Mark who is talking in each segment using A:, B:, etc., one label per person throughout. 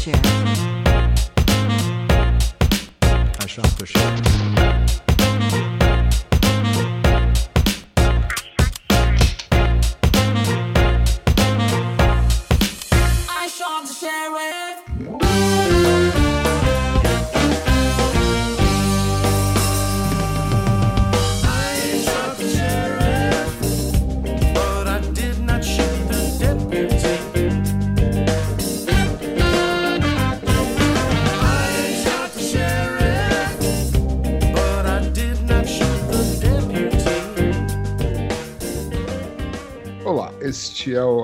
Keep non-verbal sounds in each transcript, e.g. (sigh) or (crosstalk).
A: share.
B: I shot the sheriff.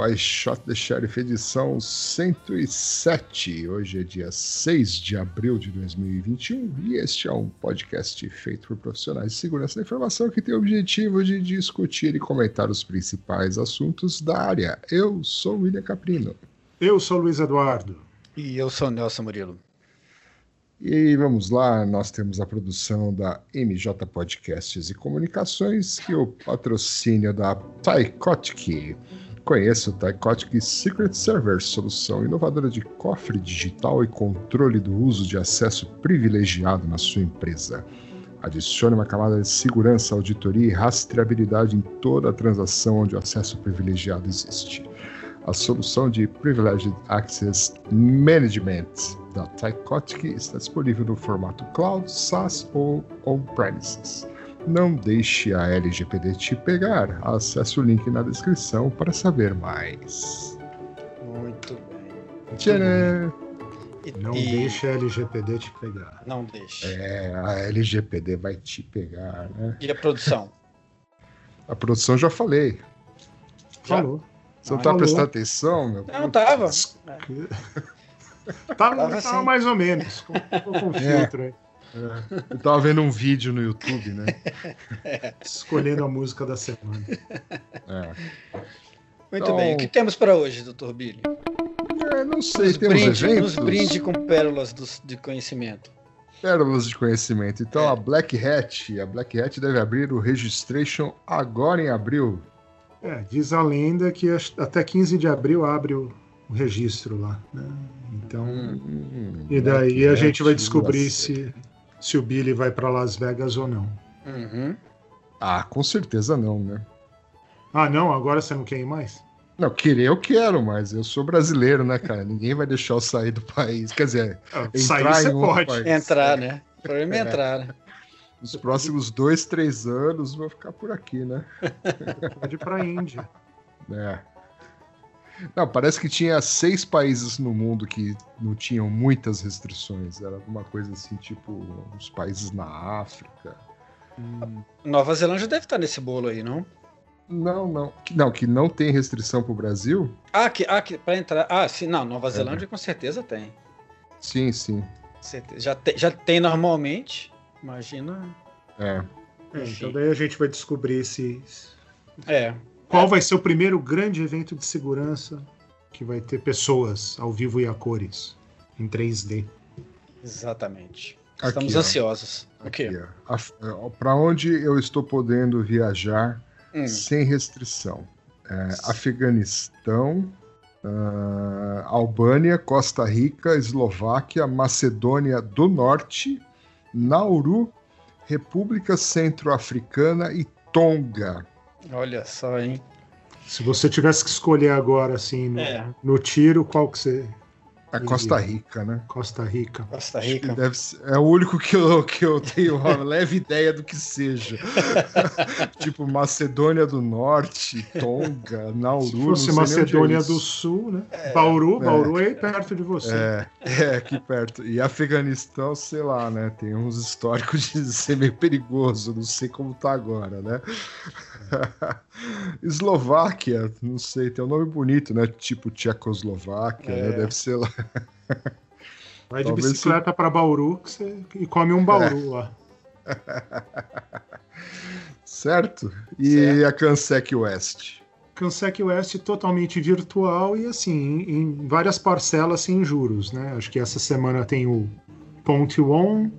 A: I Shot the Sheriff
B: edição 107. Hoje é dia 6 de abril de 2021 e este é um podcast feito por profissionais de segurança da informação que tem o objetivo de discutir e comentar os principais assuntos da área. Eu sou William Caprino.
C: Eu sou Luiz Eduardo.
D: E eu sou Nelson Murilo.
B: E vamos lá, nós temos a produção da MJ Podcasts e Comunicações e o patrocínio da Tycotic. Conheça o Tycotic Secret Server, solução inovadora de cofre digital e controle do uso de acesso privilegiado na sua empresa. Adicione uma camada de segurança, auditoria e rastreabilidade em toda a transação onde o acesso privilegiado existe. A solução de Privileged Access Management da Tycotic está disponível no formato Cloud, SaaS ou On-Premises. Não deixe a LGPD te pegar. Acesse o link na descrição para saber mais.
D: Muito bem.
B: Tcharam!
C: Não
D: e-
C: deixe a LGPD te pegar.
D: Não deixe.
B: É, a LGPD vai te pegar, né?
D: E a produção?
B: A produção já falei.
D: Já?
C: Falou.
B: Você não
D: Ah,
B: tá
C: falou.
B: prestando atenção, meu?
D: Não, tava. (laughs)
C: Tava,
D: Tava
C: tava
D: assim.
C: mais ou menos. Com, com (laughs)
B: É.
C: filtro aí. (laughs)
B: Eu tava vendo um vídeo no YouTube, né? (laughs)
C: Escolhendo a música da semana.
B: É.
D: Muito
B: Então-
D: bem. O que temos para hoje, Dr. Billy?
B: É, não sei,
D: Nos
B: temos
D: brinde,
B: eventos.
D: nos brinde com pérolas dos- de conhecimento.
B: Pérolas de conhecimento. Então
D: É.
B: a Black Hat, a Black Hat deve abrir o registration agora em abril.
C: É, diz a lenda que até 15 de abril abre o, o registro lá. né? Então,
B: Hum,
C: e daí
B: Black
C: a gente vai descobrir se, se o Billy vai para Las Vegas ou não.
D: Uhum.
B: Ah, com certeza não, né?
C: Ah, não? Agora você não quer ir mais?
B: Não, querer eu quero, mas eu sou brasileiro, né, cara? Ninguém vai deixar eu sair do país. Quer dizer,
C: Ah,
B: entrar
C: Sair você pode.
B: país.
D: Entrar, né? O problema é
B: É.
D: entrar, né? (laughs)
B: Nos próximos dois, três anos vou ficar por aqui, né?
C: Pode ir para a Índia. (laughs)
B: É. Não, parece que tinha seis países no mundo que não tinham muitas restrições. Era alguma coisa assim, tipo, uns países na África.
D: Nova Zelândia deve estar nesse bolo aí, não?
B: Não, não. Que, não, que não tem restrição pro Brasil?
D: Ah, que, ah, que para entrar. Ah, sim, não. Nova Zelândia com certeza tem.
B: Sim, sim.
D: Certeza. Já, te- já tem normalmente. Imagina.
B: É.
C: É, então daí a gente vai descobrir se
D: É.
C: qual vai ser o primeiro grande evento de segurança que vai ter pessoas ao vivo e a cores em 3D.
D: Exatamente.
B: Aqui,
D: Estamos
B: ó.
D: ansiosos. O quê?
B: Aqui, Pra onde eu estou podendo viajar
D: Hum.
B: sem restrição? É, Afeganistão, ah, Albânia, Costa Rica, Eslováquia, Macedônia do Norte, Nauru, República Centro-Africana e Tonga.
D: Olha só, hein?
C: Se você tivesse que escolher agora, assim, no,
D: É.
C: no tiro, qual que você.
B: A Costa Rica, né?
C: Costa Rica.
D: Costa Rica.
B: deve ser- é o único que eu, que eu tenho uma (laughs) leve ideia do que seja. (laughs) tipo, Macedônia do Norte, Tonga, Nauru.
C: Se fosse
B: é
C: Macedônia
B: isso.
C: do Sul, né? Bauru,
B: É.
C: Bauru é aí perto de você.
B: É, é, aqui perto. E Afeganistão, sei lá, né? Tem uns históricos de (laughs) ser meio perigoso, não sei como tá agora, né? (laughs) Eslováquia, não sei, tem um nome bonito, né? Tipo Tchecoslováquia,
D: É.
B: né? Deve ser lá. (laughs)
C: Vai de
B: Talvez
C: bicicleta pra Bauru que você, e come um Bauru lá. (laughs)
B: Certo? E a Cansec West.
C: Cansec West totalmente virtual e assim, em, em várias parcelas sem juros, né? Acho que essa semana tem o Ponte One,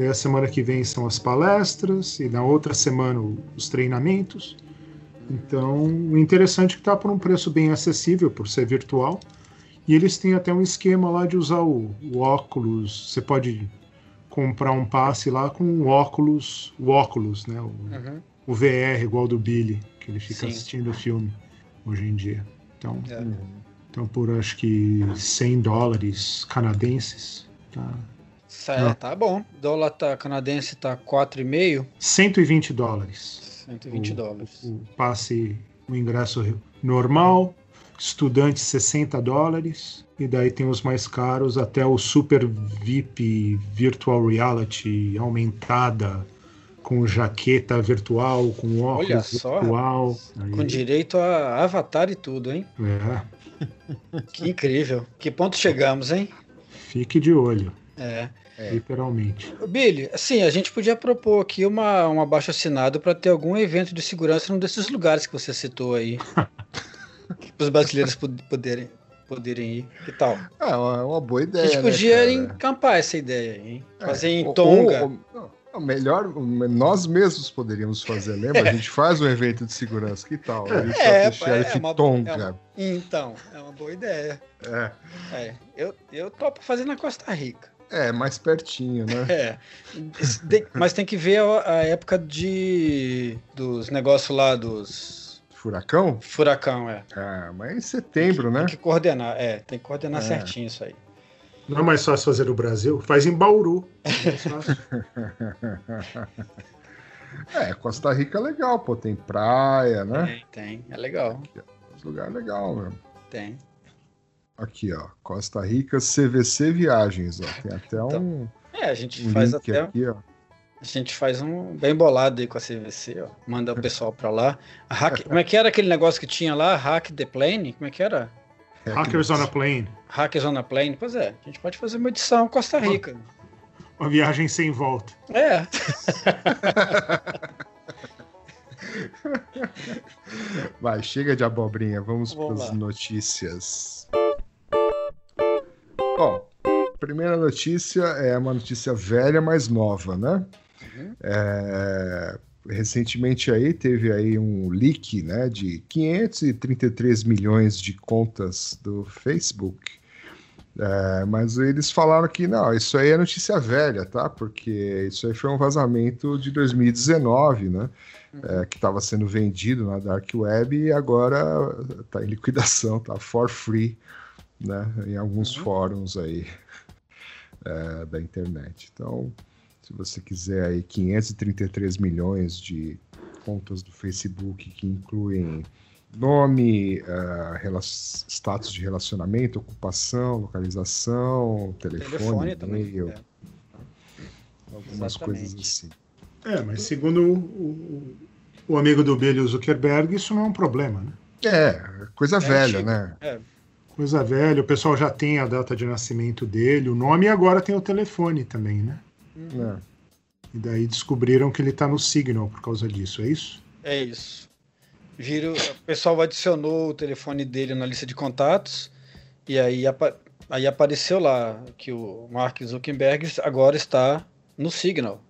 C: daí a semana que vem são as palestras, e na outra semana os treinamentos. Então, o interessante é que está por um preço bem acessível por ser virtual. E eles têm até um esquema lá de usar o, o óculos. Você pode comprar um passe lá com o óculos, o óculos, né? O,
D: Uhum.
C: o VR igual do Billy, que ele fica
D: Sim.
C: assistindo o filme hoje em dia. Então,
D: É.
C: então por acho que 100 dólares canadenses, tá?
D: É, tá bom. O dólar tá, canadense tá 4,5,
C: 120 dólares.
D: 120
C: o,
D: dólares.
C: O passe, o ingresso normal, estudante 60 dólares, e daí tem os mais caros até o Super VIP Virtual Reality aumentada, com jaqueta virtual, com óculos
D: Olha só,
C: virtual. Aí-
D: Com direito a avatar e tudo, hein?
C: É,
D: Que incrível. Que ponto chegamos, hein?
C: fique de olho,
D: É.
C: literalmente.
D: Ô, Billy, assim, a gente podia propor aqui uma, uma abaixo assinado para ter algum evento de segurança num desses lugares que você citou aí. (laughs) para os brasileiros pod- poderem, poderem ir. Que tal?
B: É uma, uma boa
D: A
B: ideia.
D: gente
B: né,
D: podia
B: cara?
D: encampar essa ideia aí, hein?
B: É,
D: Fazer em
B: ou-
D: Tonga.
B: ou- ou- não, melhor, nós mesmos poderíamos fazer, lembra? (laughs) A gente faz um evento de segurança, que tal? A gente
D: É,
B: faz o Sheriff
D: é uma-
B: Tonga.
D: é uma- Então, é uma boa ideia.
B: É,
D: É, eu, eu topo fazer na Costa Rica.
B: É, mais pertinho, né?
D: É. Mas tem que ver a, a época de dos negócios lá dos
B: Furacão?
D: furacão, é.
B: É, mas em setembro, né?
D: Tem que coordenar, é, tem que coordenar
B: É.
D: certinho isso aí.
C: Não é mais fácil fazer no Brasil? Faz em Bauru. É. (laughs)
B: É, Costa Rica é legal, pô, tem praia, né?
D: Tem, tem, é legal,
B: Uns lugares legal mesmo.
D: tem.
B: Aqui, ó, Costa Rica CVC Viagens, ó, tem até um,
D: É, a gente
B: um
D: faz até,
B: aqui, ó.
D: a gente faz um bem bolado aí com a CVC, ó. Manda o pessoal pra lá. Hack, como é que era aquele negócio que tinha lá, Hack the Plane? Como é que era?
B: É
C: Hackers on a Plane.
D: Hackers on a Plane? Pois é, a gente pode fazer uma edição Costa Rica.
C: Uma viagem sem volta.
D: É, (laughs)
B: Vai, chega de abobrinha, vamos para
D: Vamos
B: as
D: lá.
B: notícias. Bom, primeira notícia é uma notícia velha, mas nova, né?
D: Uhum.
B: É, recentemente aí teve aí um leak, né, de 533 milhões de contas do Facebook. É, mas eles falaram que não, isso aí é notícia velha, tá? Porque isso aí foi um vazamento de 2019, né? É, que estava sendo vendido na Dark Web e agora está em liquidação, tá for free, né? Em alguns
D: Uhum.
B: fóruns aí (laughs) é, da internet. Então, se você quiser aí 533 milhões de contas do Facebook que incluem nome, rela- status de relacionamento, ocupação, localização, telefone,
D: telefone também.
B: e-mail,
D: é.
B: algumas
D: Exatamente.
B: coisas assim.
C: É, mas segundo o, o, o amigo do Billy, Zuckerberg, isso não é um problema, né?
B: É, coisa velha,
D: antigo.
B: né?
C: Coisa velha, o pessoal já tem a data de nascimento dele, o nome e agora tem o telefone também, né?
B: É.
C: E daí descobriram que ele tá no Signal por causa disso, é isso?
D: É isso. Vira, o pessoal adicionou o telefone dele na lista de contatos e aí, aí apareceu lá que o Mark Zuckerberg agora está no Signal.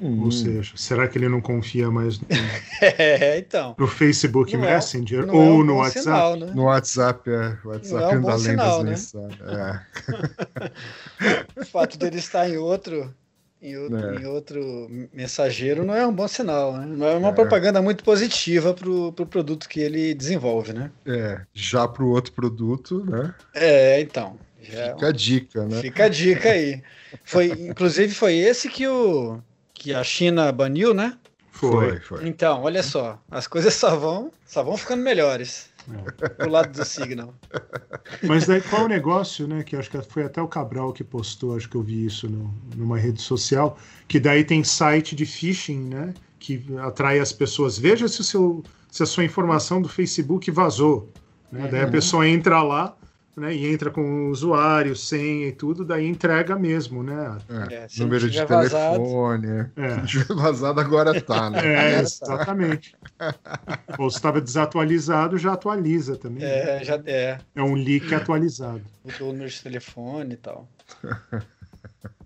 B: Hum,
C: Ou seja, será que ele não confia mais no, (laughs)
D: É, então.
C: no Facebook
D: Não é-
C: Messenger
D: é
C: ou
D: um
C: no WhatsApp?
D: sinal, né?
B: No WhatsApp, é. O WhatsApp
D: Não é um
B: ainda
D: sinal, né?
B: mensagens. É. (laughs)
D: O fato dele estar em outro, em outro,
B: É.
D: em outro mensageiro não é um bom sinal, né? Não é uma
B: É.
D: propaganda muito positiva pro, pro produto que ele desenvolve, né?
B: É, já para o outro produto, né?
D: É, então. Já é
B: Fica a dica, né?
D: Fica a dica aí. Foi, (laughs) inclusive foi esse que o que a China baniu, né?
C: Foi.
B: foi.
D: Então, olha só, as coisas só vão, só vão ficando melhores pro lado do Signal.
C: Mas daí qual é o negócio, né? Que acho que foi até o Cabral que postou, acho que eu vi isso no- numa rede social, que daí tem site de phishing, né? Que atrai as pessoas. Veja se, o seu, se a sua informação do Facebook vazou. Né? Daí a
D: Uhum.
C: pessoa entra lá, né? E entra com o usuário, senha e tudo, daí entrega mesmo, né?
B: É,
D: É,
B: Número de telefone. é.
C: É.
B: Se tiver vazado, agora tá, né?
C: É,
D: tá.
C: exatamente. Ou se estava desatualizado, já atualiza também. né?
D: É, já é,
C: É um leak atualizado.
D: mudou o número de telefone e tal.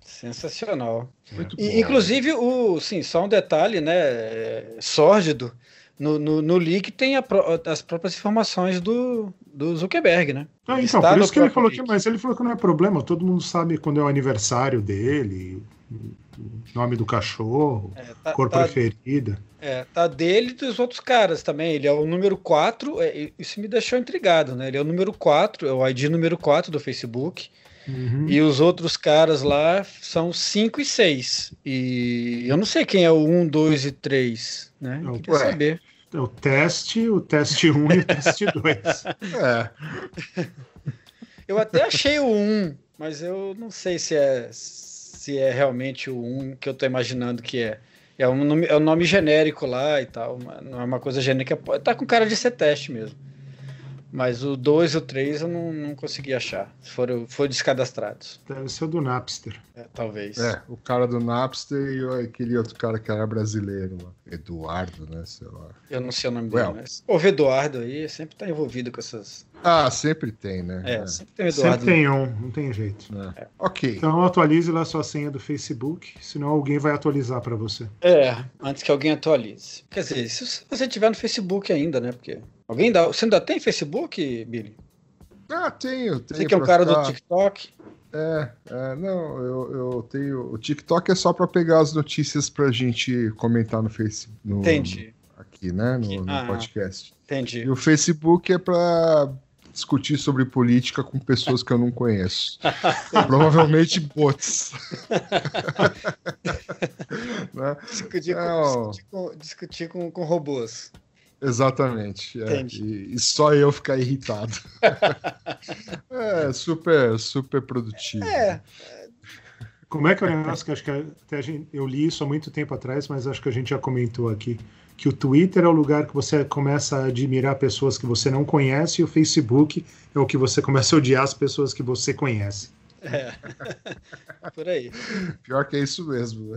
D: Sensacional.
B: Muito
D: E,
B: bom.
D: inclusive, o, sim, só um detalhe, né, é, sórdido, No, no, no leak tem a as próprias informações do, do Zuckerberg, né?
C: Ah, então,
D: Está
C: por isso que ele falou que,
D: leak.
C: mas ele falou que não é problema, todo mundo sabe quando é o aniversário dele, o nome do cachorro,
D: É, tá,
C: cor
D: tá-
C: preferida.
D: é, tá dele e dos outros caras também. Ele é o número 4, é, isso me deixou intrigado, né? Ele é o número 4, é o ID número 4 do Facebook.
C: Uhum.
D: E os outros caras lá são 5 e 6. E eu não sei quem é o 1, 2 e 3, né?
C: Não,
D: Queria
B: ué.
D: saber.
C: É o teste, o teste 1 e o teste (laughs) 2.
B: É,
D: Eu até achei o 1, mas eu não sei se é, se é realmente o 1 que eu tô imaginando que é. É um nome, é um nome genérico lá e tal, mas não é uma coisa genérica. Tá com cara de ser teste mesmo. Mas o 2 e o 3 eu não, não consegui achar. Foram, foram descadastrados.
C: Deve ser o do Napster.
D: É, talvez.
B: é, o cara do Napster e aquele outro cara que era brasileiro lá. Eduardo, né? Sei lá.
D: Eu não sei o nome
B: Well.
D: dele, mas. O Eduardo aí sempre tá envolvido com essas.
B: Ah, sempre tem, né?
D: É, sempre tem o Eduardo.
C: Sempre tem um, não tem jeito.
B: É. Ok.
C: Então atualize lá sua senha do Facebook, senão alguém vai atualizar para você.
D: É, antes que alguém atualize. Quer dizer, se você tiver no Facebook ainda, né? Porque. Alguém dá. Você ainda tem Facebook, Billy?
B: Ah, tenho, tenho.
D: Você que é um cara do
B: ficar-
D: TikTok.
B: É, é, não, eu, eu tenho. O TikTok é só pra pegar as notícias pra gente comentar no Facebook. No,
D: Entendi,
B: Aqui, né? No, no
D: Ah.
B: podcast.
D: entendi.
B: E o Facebook é pra discutir sobre política com pessoas que eu não conheço. (laughs) Provavelmente bots. (laughs) Né?
D: Discutir, com, discutir, com, discutir com, com robôs.
B: Exatamente. é. E, e só eu ficar irritado. (laughs) é, super, super produtivo.
D: É,
C: Como é que é o negócio que acho que até a gente, eu li isso há muito tempo atrás, mas acho que a gente já comentou aqui que o Twitter é o lugar que você começa a admirar pessoas que você não conhece e o Facebook é o que você começa a odiar as pessoas que você conhece.
D: é. (laughs) Por aí.
B: Pior que é isso mesmo.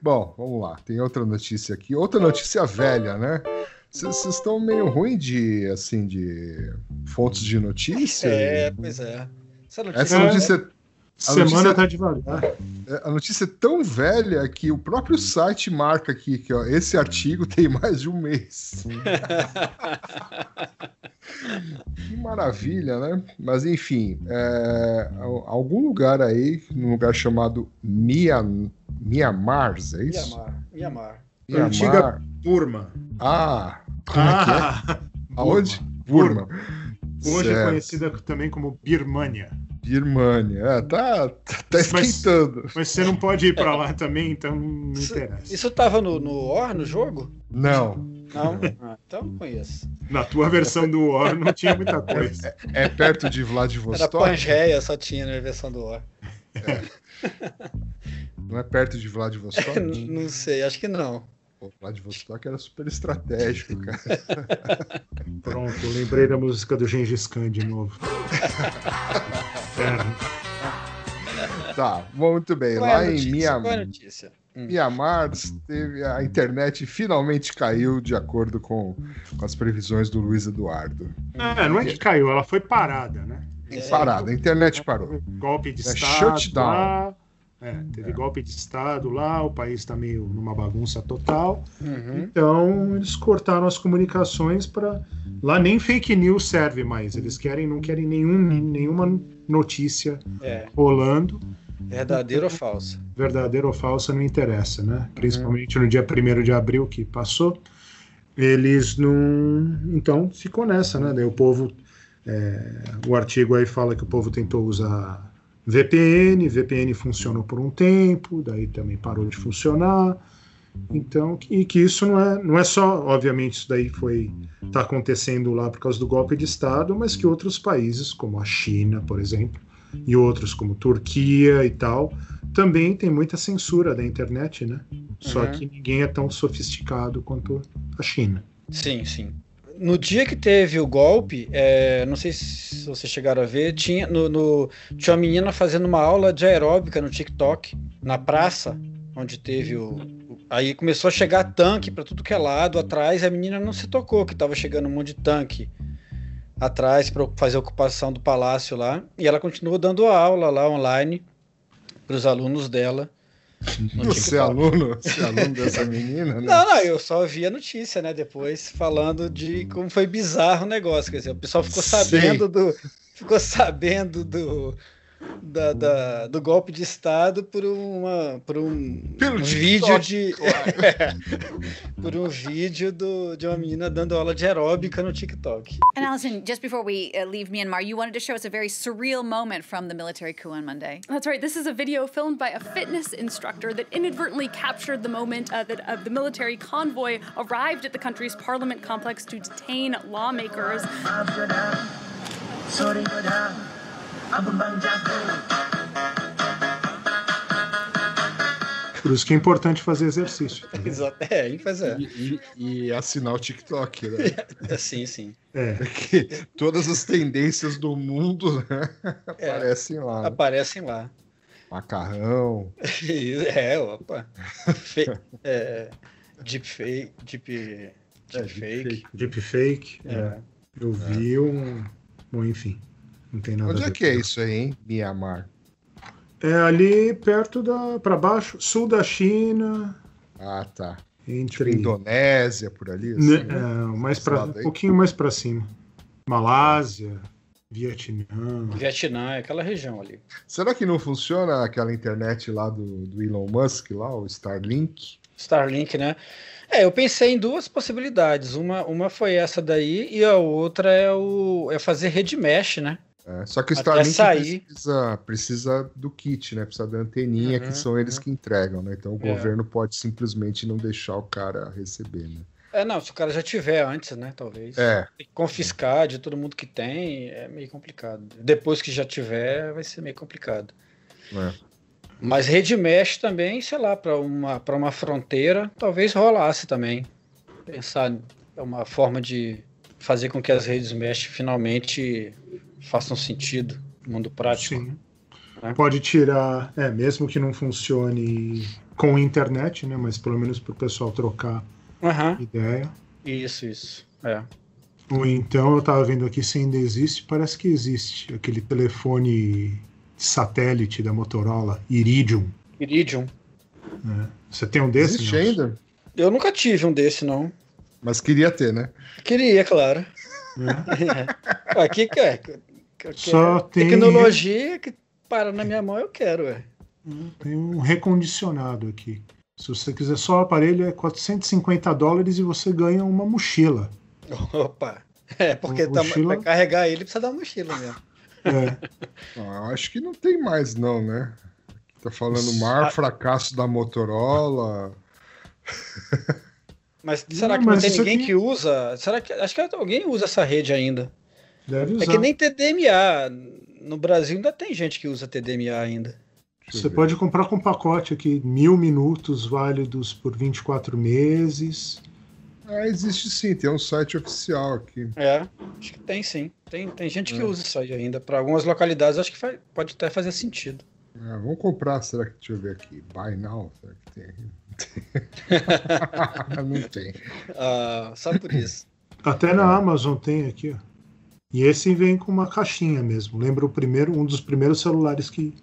B: Bom, vamos lá. Tem outra notícia aqui. Outra notícia velha, né? Vocês estão meio ruim de, assim, de fontes de notícia.
D: É, pois é. Essa notícia,
B: Essa
C: É.
B: notícia,
C: Semana tá devagar.
B: é, a notícia é tão velha que o próprio site marca aqui que ó, esse artigo tem mais de um mês. (laughs) Que maravilha, né? Mas enfim, é, al- algum lugar aí, num lugar chamado Mian, Mianmar, é isso?
D: Mianmar. Mianmar.
B: Mianmar.
C: Antiga Burma.
B: Ah, como é que é?
C: Ah, (laughs)
B: Aonde?
C: Burma.
B: Burma.
C: Hoje é
B: Certo.
C: conhecida também como Birmania.
B: Birmania. É, tá, tá, tá
C: Mas-
B: esquentando.
C: Mas você não pode ir para lá também, então não
D: Isso,
C: interessa.
D: isso tava no, no War, no jogo?
B: Não,
D: Não? Ah, então não conheço.
C: Na tua versão do War não tinha muita coisa.
B: é perto de
D: Era
B: Vladivostok?
D: Pangeia, só tinha na versão do War.
B: Não é perto de Vladivostok? (laughs)
D: não sei, acho que não.
B: Pô, Vladivostok era super estratégico, cara. (laughs)
C: Pronto, eu lembrei da música do Gengis Khan de novo. Inferno.
B: Tá, muito bem.
D: Qual é
B: Lá em
D: notícia?
B: Miam-
D: Qual é a notícia? Hum.
B: Mianmar, teve, a internet finalmente caiu de acordo com, com as previsões do Luiz Eduardo.
C: É, não é que caiu, ela foi parada, né?
D: É.
B: Parada, a internet parou.
C: Golpe de
B: É
C: Estado
B: shutdown.
C: É, teve golpe de Estado lá, o país está meio numa bagunça total.
D: Uhum.
C: Então eles cortaram as comunicações para lá nem fake news serve mais. Eles querem não querem nenhum, nenhuma notícia
D: É,
C: rolando,
D: verdadeiro ou falso?
C: verdadeira ou falsa não interessa, né? Principalmente no dia 1 de abril que passou, eles não, então ficou nessa, né? Daí o povo, é, o artigo aí fala que o povo tentou usar VPN, VPN funcionou por um tempo, daí também parou de funcionar. Então, e que isso não é, não é só, obviamente, isso daí foi tá acontecendo lá por causa do golpe de Estado, mas que outros países, como a China, por exemplo, e outros como Turquia e tal, também tem muita censura da internet, né? Só
D: Uhum.
C: que ninguém é tão sofisticado quanto a China.
D: Sim, sim. No dia que teve o golpe, é, não sei se vocês chegaram a ver, tinha, no, no- tinha uma menina fazendo uma aula de aeróbica no TikTok, na praça, onde teve o. o- Aí começou a chegar tanque para tudo que é lado atrás, a menina não se tocou que estava chegando um monte de tanque atrás para fazer a ocupação do palácio lá, e ela continuou dando aula lá online para os alunos dela
B: Você é aluno? Você é aluno dessa menina, né? (laughs)
D: Não, não, eu só vi a notícia, né? Depois falando de como foi bizarro o negócio. Quer dizer, o pessoal ficou
B: Sim.
D: sabendo do. Ficou sabendo do. Da- da- do golpe de Estado por uma. por um,
B: Pelo
D: um vídeo de. (laughs) por um vídeo do, de uma menina dando aula de aeróbica no TikTok.
E: And Allison, just before we uh, leave Myanmar, you wanted to show us a very surreal moment from the military coup on Monday.
F: That's right. This is a video filmed by a fitness instructor that inadvertently captured the moment uh, that uh, the military convoy arrived at the country's parliament complex to detain lawmakers.
C: Por isso que é importante fazer exercício. (laughs)
D: Exato. É, é.
B: E, e- e assinar o TikTok, né?
D: É, (laughs) Sim, sim.
C: É.
B: Que todas as tendências do mundo né?
D: É.
B: aparecem lá. né?
D: Aparecem lá.
B: Macarrão. (laughs)
D: É, opa. Fe... É, deepfake. Deep,
B: É,
D: deepfake.
C: Deepfake.
D: É.
C: Eu vi um. Bom, enfim. Não tem nada
B: Onde
C: a
B: é que é isso aí, hein? Mianmar.
C: É ali perto da. para baixo, sul da China,
B: Ah, tá.
C: entre.
B: Indonésia, por ali. Assim, né?
C: é, mais pra, um pouquinho mais para cima. Malásia, Vietnã.
D: Vietnã, é aquela região ali.
B: Será que não funciona aquela internet lá do, do Elon Musk, lá, o Starlink?
D: Starlink, né? É, eu pensei em duas possibilidades. Uma, uma foi essa daí e a outra é o é fazer rede mesh, né?
B: É, só que o Starlink
D: sair.
B: precisa, precisa do kit, né? Precisa da anteninha,
D: Uhum,
B: que são eles que entregam, né? Então o
D: É.
B: governo pode simplesmente não deixar o cara receber, né?
D: É, não, se o cara já tiver antes, né? Talvez.
B: É,
D: Tem que confiscar de todo mundo que tem, é meio complicado. Depois que já tiver, vai ser meio complicado.
B: é.
D: Mas rede mesh também, sei lá, para uma, pra uma fronteira, talvez rolasse também. Pensar é uma forma de fazer com que as redes mesh finalmente façam sentido no mundo prático.
C: Sim.
D: né?
C: Pode tirar, é, mesmo que não funcione com internet, né? Mas pelo menos para o pessoal trocar
D: Aham,
C: ideia.
D: isso, isso. É.
C: Ou então eu tava vendo aqui se ainda existe, parece que existe aquele telefone satélite da Motorola, Iridium.
D: Iridium.
C: né? Você tem um desse?
B: Existe ainda,
D: Eu nunca tive um desse, não.
B: mas queria ter, né?
D: Queria, claro.
C: É. (laughs)
D: Aqui que é.
C: Só tem-
D: Tecnologia que para na minha mão, eu quero, ué.
C: Tem um recondicionado aqui. Se você quiser só o aparelho, é 450 dólares e você ganha uma mochila. (laughs)
D: Opa. É, porque tá,
C: mochila-
D: pra carregar ele precisa dar mochila mesmo.
C: É, (laughs)
B: Ah, eu acho que não tem mais, não, né? Tá falando
D: Ah.
B: fracasso da Motorola.
D: Mas será
C: Não,
D: que não
C: mas
D: tem ninguém
C: aqui-
D: que usa? Será que acho que alguém usa essa rede ainda?
C: Deve usar.
D: É que nem TDMA. No Brasil ainda tem gente que usa TDMA ainda.
C: Você pode comprar com pacote aqui, mil minutos válidos por 24 meses.
B: Ah, existe sim, tem um site oficial aqui.
D: É, acho que tem sim. Tem, tem gente que
B: É.
D: usa isso aí ainda. Para algumas localidades acho que faz- pode até fazer sentido.
B: Ah, vamos comprar, será que. Deixa eu ver aqui. Buy now? Será que tem? (laughs) não tem.
D: Ah, só por isso.
C: Até na Amazon tem aqui, ó. E esse vem com uma caixinha mesmo. Lembra o primeiro, um dos primeiros celulares que,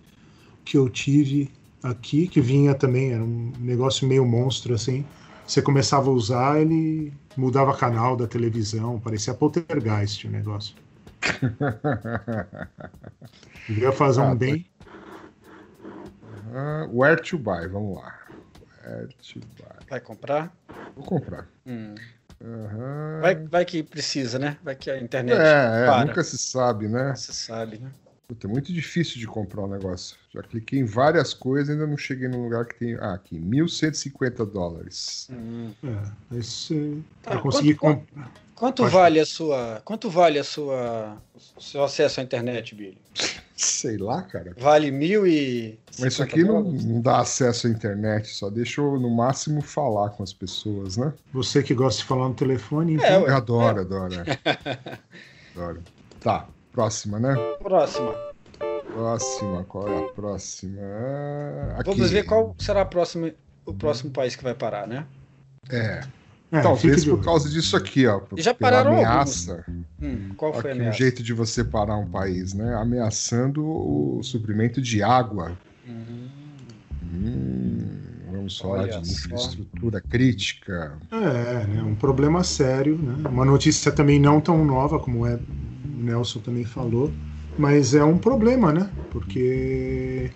C: que eu tive aqui, que vinha também, era um negócio meio monstro assim. Você começava a usar, ele mudava canal da televisão, parecia poltergeist o negócio. (laughs) Devia fazer
B: Ah,
C: um
B: tá.
C: bem.
B: Ah, where to buy? Vamos lá. Where to buy?
D: Vai comprar?
B: Vou comprar.
D: Hum. Vai, vai que precisa, né? Vai que a internet
B: É, é,
D: para.
B: nunca se sabe, né?
D: Você sabe, né?
B: Puta, é muito difícil de comprar um negócio. Já cliquei em várias coisas e ainda não cheguei num lugar que tem. Ah, aqui, 1.150 dólares.
D: Hum.
C: É, você
D: Tá,
C: vai conseguir
D: quanto-
C: comprar.
D: Quanto
C: Pode
D: vale a sua. Quanto vale a sua. o seu acesso à internet, Billy?
B: Sei lá, cara.
D: Vale mil e.
B: Mas isso
D: 50
B: aqui não, não dá acesso à internet, só deixa eu, no máximo, falar com as pessoas, né?
C: Você que gosta de falar no telefone,
D: É,
C: então,
B: Eu adoro, adoro. é. (laughs) adoro. Tá, próxima, né?
D: Próxima.
B: Próxima, qual é a próxima? Aqui.
D: Vamos ver qual será a próxima, o próximo país que vai parar, né?
B: É,
C: é,
B: talvez por causa disso aqui, ó.
D: Já pararam
B: ameaça.
D: Hum, qual foi a
B: Aqui, um
D: ameaça?
B: jeito de você parar um país, né? Ameaçando o suprimento de água.
D: Hum,
B: Hum, Vamos falar
D: Olha
B: de
D: só.
B: infraestrutura crítica.
C: É, né? Um problema sério, né? Uma notícia também não tão nova, como é, o Nelson também falou, mas é um problema, né? Porque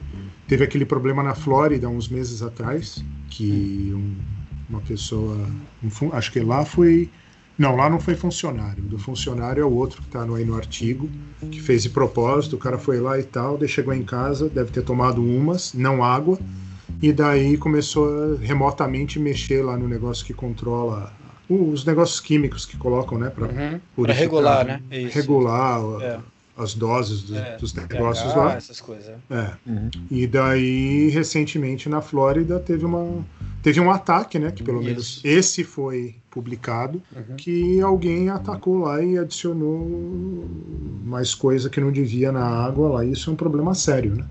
C: teve aquele problema na Flórida uns meses atrás, que um- uma pessoa, um acho que lá foi. Não, lá não foi funcionário. Do funcionário é o outro que está aí no artigo, que fez de propósito. O cara foi lá e tal, daí chegou em casa, deve ter tomado umas, não água, e daí começou a remotamente mexer lá no negócio que controla os negócios químicos que colocam, né, para
D: Uhum. Pra regular, né? Isso.
C: regular
D: É.
C: as doses do-
D: É,
C: dos
D: pH,
C: negócios lá.
D: Essas coisas.
C: É.
B: Uhum.
C: E daí, recentemente, na Flórida, teve, uma, teve um ataque, né? Que pelo
D: Isso.
C: menos esse foi publicado,
D: Uhum.
C: que alguém atacou lá e adicionou mais coisa que não devia na água lá. Isso é um problema sério, né?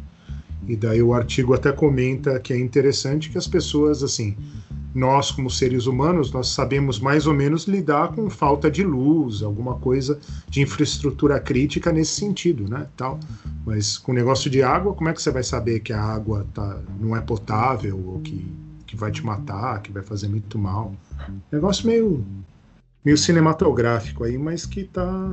C: E daí o artigo até comenta que é interessante que as pessoas, assim, nós como seres humanos, nós sabemos mais ou menos lidar com falta de luz, alguma coisa de infraestrutura crítica nesse sentido, né, tal. Mas com o negócio de água, como é que você vai saber que a água tá, não é potável ou que, que vai te matar, que vai fazer muito mal? Negócio meio meio cinematográfico aí, mas que tá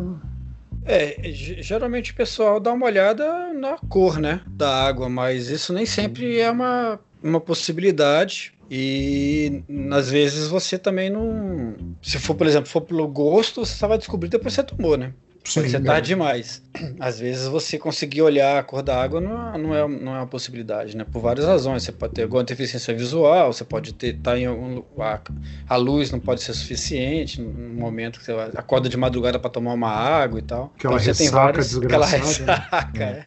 D: É, ge- geralmente o pessoal dá uma olhada na cor, né, da água, mas isso nem sempre é uma, uma possibilidade. E às vezes você também não. Se for, por exemplo, for pelo gosto, você só vai descobrir depois que você tomou, né? Quando você
C: Sim,
D: tá
C: é.
D: demais. (clears throat) Às vezes você conseguir olhar a cor da água não, é- não, é, não é uma possibilidade, né? Por várias razões. Você pode ter alguma deficiência visual, você pode ter. Tá em algum, a, a luz não pode ser suficiente no momento que você acorda de madrugada para tomar uma água e tal.
C: Aquela
D: você tem
C: ressaca
D: vários, aquela
C: desgraçada, né?
D: ressaca, é.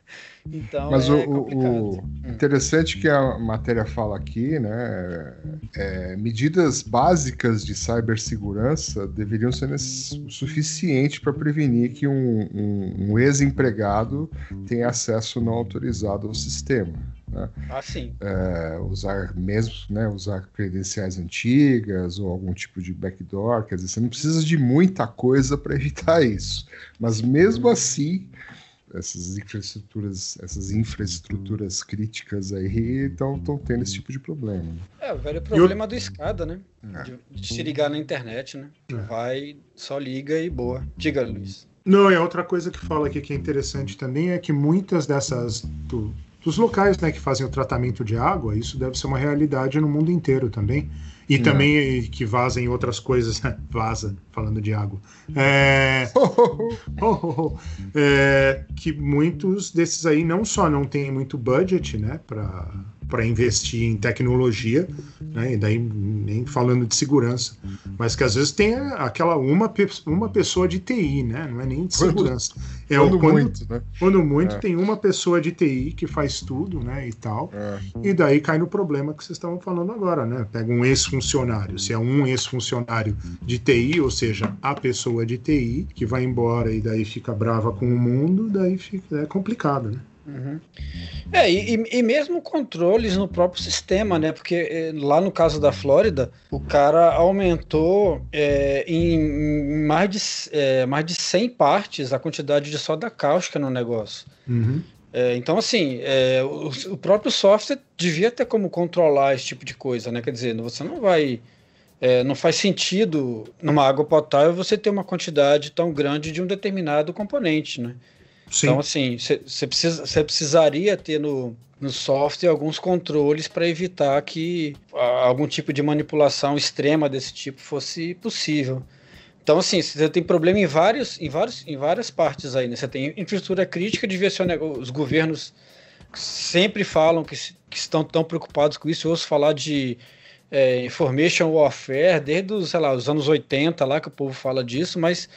D: Então
B: Mas
D: é
B: o,
D: complicado.
B: o interessante que a matéria fala aqui, né? é, medidas básicas de cibersegurança deveriam ser suficiente para prevenir que um, um- um ex-empregado tenha acesso não autorizado ao sistema.
D: Ah, sim.
B: É, usar mesmo, né? Usar credenciais antigas ou algum tipo de backdoor. Quer dizer, você não precisa de muita coisa para evitar isso. Mas mesmo assim, essas infraestruturas, essas infraestruturas críticas aí estão tendo esse tipo de problema. né?
D: É, o velho problema do escada, né?
B: É.
D: De, de se ligar na internet, né?
C: É.
D: Vai, só liga e boa. Diga, Luiz.
C: Não, e a outra coisa que fala aqui que é interessante também é que muitas dessas do- dos locais né, que fazem o tratamento de água, isso deve ser uma realidade no mundo inteiro também. E
B: Não.
C: também que vazem outras coisas, né? (laughs) Vaza, falando de água. É, oh, oh, oh. É, que muitos desses aí não só não têm muito budget, né, para investir em tecnologia, né, e daí nem falando de segurança, mas que às vezes tem aquela uma, uma pessoa de TI, né, não é nem de
B: Quando-
C: segurança. É
B: Quando
C: quando,
B: muito, né?
C: quando muito
B: É.
C: tem uma pessoa de TI que faz tudo, né, e tal.
B: É.
C: E daí cai no problema que vocês estavam falando agora, né? Pega um ex-funcionário. Se é um ex-funcionário de TI, ou seja, a pessoa de TI, que vai embora e daí fica brava com o mundo, daí fica, é complicado, né?
D: Uhum. É, e, e- mesmo controles no próprio sistema, né? Porque eh, lá no caso da Flórida, o cara aumentou é, em, em mais, de, é, mais de 100 partes a quantidade de soda cáustica no negócio.
C: Uhum.
D: É, então, assim, é, o, o próprio software devia ter como controlar esse tipo de coisa, né? Quer dizer, você não vai. É, não faz sentido numa água potável você ter uma quantidade tão grande de um determinado componente, né?
C: Sim.
D: Então, assim, você precisa, precisaria ter no, no software alguns controles para evitar que algum tipo de manipulação extrema desse tipo fosse possível. Então, assim, você tem problema em, vários, em, vários, em várias partes aí, né? Você tem infraestrutura crítica, devia ser os governos sempre falam que, que estão tão preocupados com isso. Eu ouço falar de é, information warfare desde os, sei lá, os anos 80 lá que o povo fala disso, mas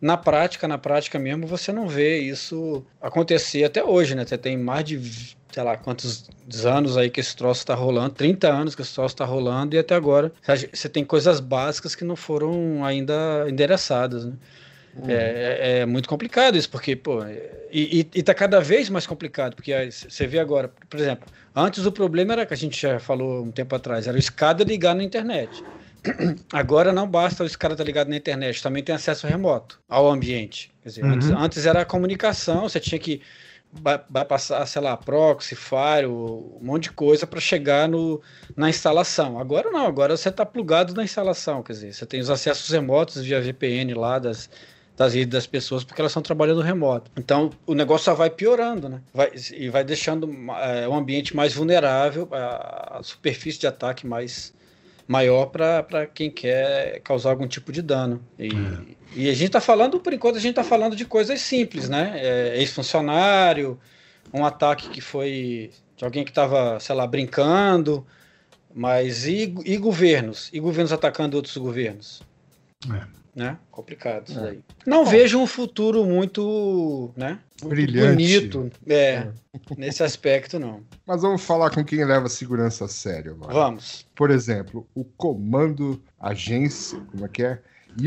D: na prática, na prática mesmo, você não vê isso acontecer até hoje, né? Você tem mais de, sei lá, quantos anos aí que esse troço está rolando, 30 anos que esse troço está rolando, e até agora você tem coisas básicas que não foram ainda endereçadas, né? É, é- é muito complicado isso, porque, pô, e, e, e tá cada vez mais complicado, porque você vê agora, por exemplo, antes o problema era que a gente já falou um tempo atrás, era o escada ligar na internet. (clears throat) Agora não basta o escada estar ligado na internet, também tem acesso remoto ao ambiente. Quer dizer,
C: Uhum.
D: antes, antes era a comunicação, você tinha que vai passar, sei lá, proxy, firewall, um monte de coisa para chegar no, na instalação. Agora não, agora você está plugado na instalação, quer dizer, você tem os acessos remotos via VPN lá das, das redes das pessoas porque elas estão trabalhando remoto. Então o negócio só vai piorando, né? Vai, e vai deixando é, o ambiente mais vulnerável, a, a superfície de ataque mais maior para quem quer causar algum tipo de dano. E, e a gente está falando, por enquanto, a gente está falando de coisas simples, né? É, Ex-funcionário, um ataque que foi de alguém que estava, sei lá, brincando, mas e, e governos? E governos atacando outros governos?
C: É.
D: Né? Complicado isso
B: É.
D: daí. Não vejo um futuro muito, né? Muito
B: Brilhante.
D: bonito. É, nesse aspecto não.
B: Mas vamos falar com quem leva a segurança a sério agora.
D: Vamos.
B: Por exemplo, o Comando Agência, como é que é?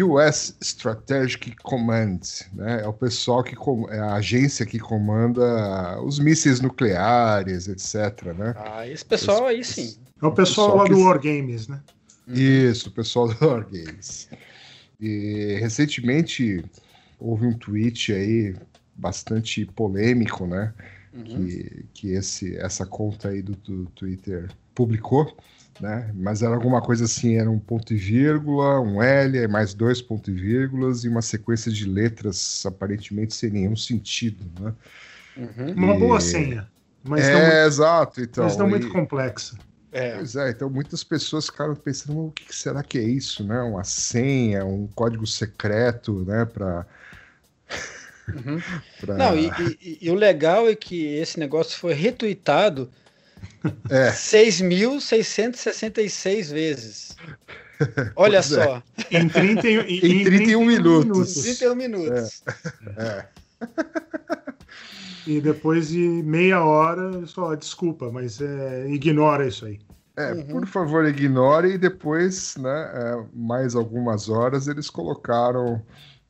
B: US Strategic Command, né? É o pessoal que com- é a agência que comanda os mísseis nucleares, etc, né?
D: Ah, esse pessoal aí sim.
C: É o pessoal
B: Pessoal
C: lá
B: que-
C: do War Games, né?
B: Isso, o pessoal do War Games. E recentemente houve um tweet aí bastante polêmico, né?
D: Uhum.
B: que, que esse, essa conta aí do, do Twitter publicou, né? Mas era alguma coisa assim, era um ponto e vírgula, um L, mais dois pontos e vírgulas e uma sequência de letras aparentemente sem nenhum sentido, né?
D: Uhum.
C: Uma
B: E-
C: boa senha, mas,
B: é,
C: não, muito,
B: exato, então.
C: mas não muito
B: e-
C: complexa.
D: É.
B: Pois é, então muitas pessoas ficaram pensando, o que será que é isso, né? Uma senha, um código secreto, né? Para
D: Uhum. (laughs) Não, e, e- e o legal é que esse negócio foi retweetado
B: É.
D: 6.666 vezes. (laughs) Olha
B: Pois é.
D: só,
C: Em 30, e-
B: Em 31 minutos.
D: 31 minutos.
B: É. (laughs)
C: E depois de meia hora, só desculpa, mas é, ignora isso aí.
B: É,
D: Uhum.
B: por favor, ignore e depois, né, é, mais algumas horas eles colocaram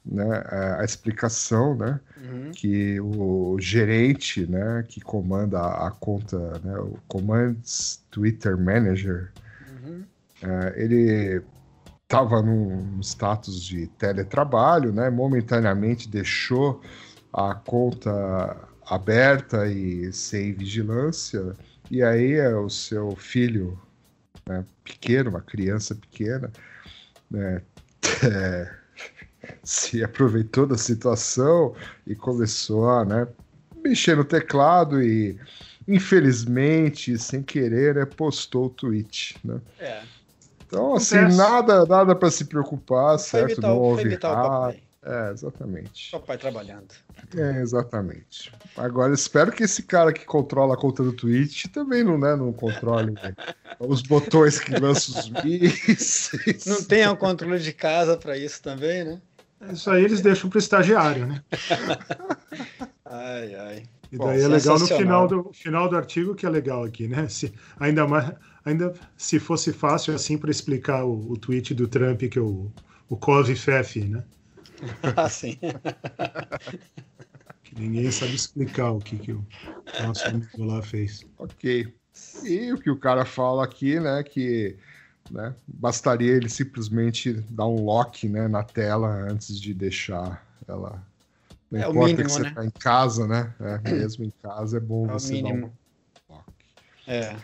B: né, a, a explicação, né,
D: Uhum.
B: que o gerente, né, que comanda a, a conta, né, o Commands Twitter Manager,
D: Uhum.
B: é, ele estava num status de teletrabalho, né, momentaneamente deixou a conta aberta e sem vigilância, e aí é, o seu filho né, pequeno, uma criança pequena, né, é, (laughs) se aproveitou da situação e começou a né, mexer no teclado e, infelizmente, sem querer, né, postou o tweet. Né?
D: É,
B: Então, assim,
C: Acontece.
B: nada, nada para se preocupar, certo?
D: imitar,
B: Não
D: o- foi
B: houve É, exatamente.
D: Papai trabalhando.
B: É, exatamente. Agora, espero que esse cara que controla a conta do Twitch também não, né, não controle né, os botões que lançam os mísseis.
D: Não tem um controle de casa para isso também, né?
C: Isso aí eles deixam para o estagiário, né?
D: Ai, ai.
C: E
D: Bom,
C: daí é legal no final do, final do artigo que é legal aqui, né? Se, ainda mais, ainda se fosse fácil assim para explicar o, o tweet do Trump que o o Covfef, né? (laughs)
D: Ah, sim.
C: Que ninguém sabe explicar o que, que o nosso amigo lá fez.
B: Ok. E o que o cara fala aqui, né, que né, bastaria ele simplesmente dar um lock né, na tela antes de deixar ela. Não
D: É o
B: importa
D: mínimo,
B: que você
D: né?
B: tá em casa, né? É, mesmo em casa é bom
D: É
B: você dar um lock.
D: É.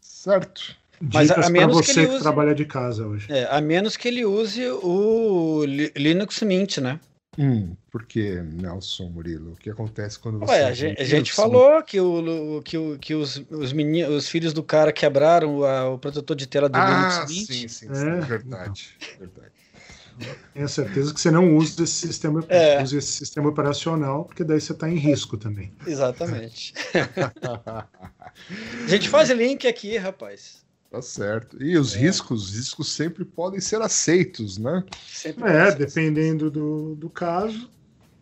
B: Certo.
D: Mas
C: Dicas
D: a
C: para
D: menos que
C: você
D: ele
C: que,
D: use-
C: trabalha de casa hoje.
D: É, a menos que ele use o Li- Linux Mint, né?
B: Hum, por que, Nelson Murilo? O que acontece quando você.
D: Ué, a gente, a gente falou que, o, que, o, que os, os, meni- os filhos do cara quebraram a- o protetor de tela do
B: Ah,
D: Linux Mint.
B: sim, sim, sim.
C: É,
B: verdade. verdade.
C: Tenho certeza que você não usa esse sistema,
D: É.
C: usa esse sistema operacional, porque daí você está em risco também.
D: Exatamente. (laughs) A gente faz link aqui, rapaz.
B: Tá certo. E os riscos, os riscos sempre podem ser aceitos, né?
D: Sempre
C: É, dependendo do, do caso.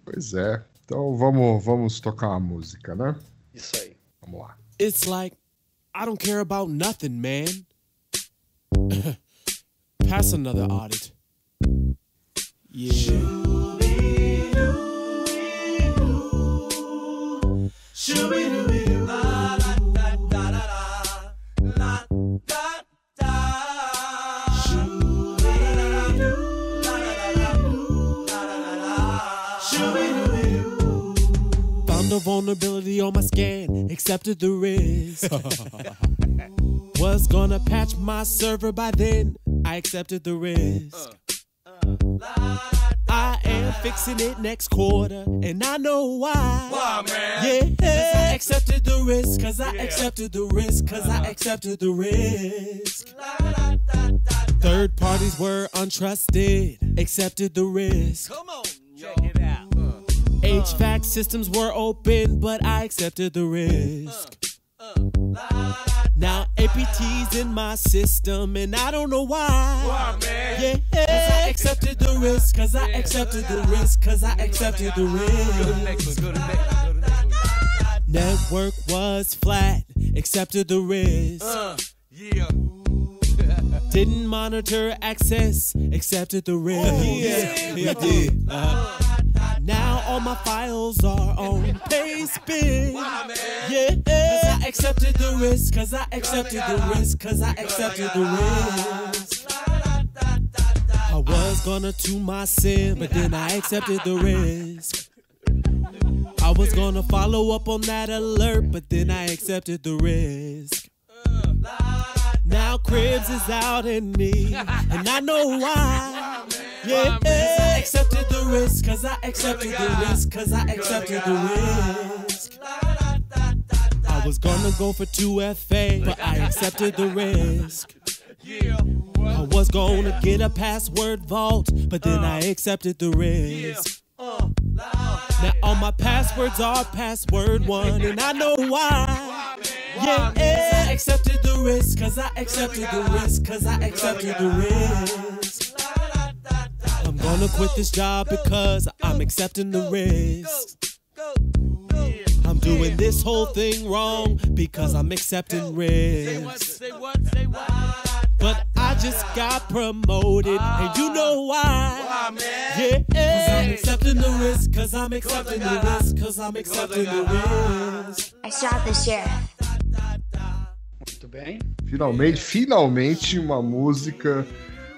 B: Pois é. Então vamos, vamos tocar uma música, né?
D: Isso aí.
B: Vamos lá.
A: It's like I don't care about nothing, man. (laughs) Pass another audit. Yeah. Found a vulnerability on my scan, accepted the risk. (laughs) Was gonna patch my server by then, I accepted the risk. Uh, I am fixing it next quarter, and I know why.
G: Why, man?
A: Yeah, I accepted the risk, cause I accepted the risk, cause I uh-huh. accepted the risk. Third parties were untrusted, accepted the risk.
G: Come on, check it out.
A: HVAC systems were open, but I accepted the risk. Now APT's in my system, and I don't know why.
G: Why, man?
A: Yeah, I accepted the risk, cause I accepted the risk, cause I accepted the
G: Go to the
A: risk.
G: next one. Go to the next one. Go to the next one.
A: Network was flat, accepted the risk.
G: Uh, yeah.
A: Didn't monitor access, accepted the risk.
G: yeah.
A: yeah, did. Uh-huh. Now all my files are on Payspin. Yeah, I accepted the risk, cause I accepted the risk, cause I accepted the risk. I was gonna tune my sin, but then I accepted the risk. I was gonna follow up on that alert, but then I accepted the risk. Now Cribs is out in me, and I know why. Yeah, I accepted the risk, cause I accepted the risk, cause I accepted the risk. I was gonna go for 2FA, but I accepted the risk.
G: Yeah.
A: I was gonna get a password vault, but then I accepted the risk. Now all my passwords are password one, and I know why. Yeah, I accepted the risk, cause I accepted the risk, cause I accepted the risk. I'm gonna quit this job because I'm accepting the risk. I'm doing this whole thing wrong because I'm accepting
G: Say what?
A: risks.
G: Say what? Say what?
A: But I just got promoted, and you know why.
G: Why.
A: Yeah, cause I'm accepting the risk, cause I'm accepting the risk, cause I'm accepting the risk.
H: I shot the sheriff.
D: Muito bem.
B: Finalmente, finalmente uma música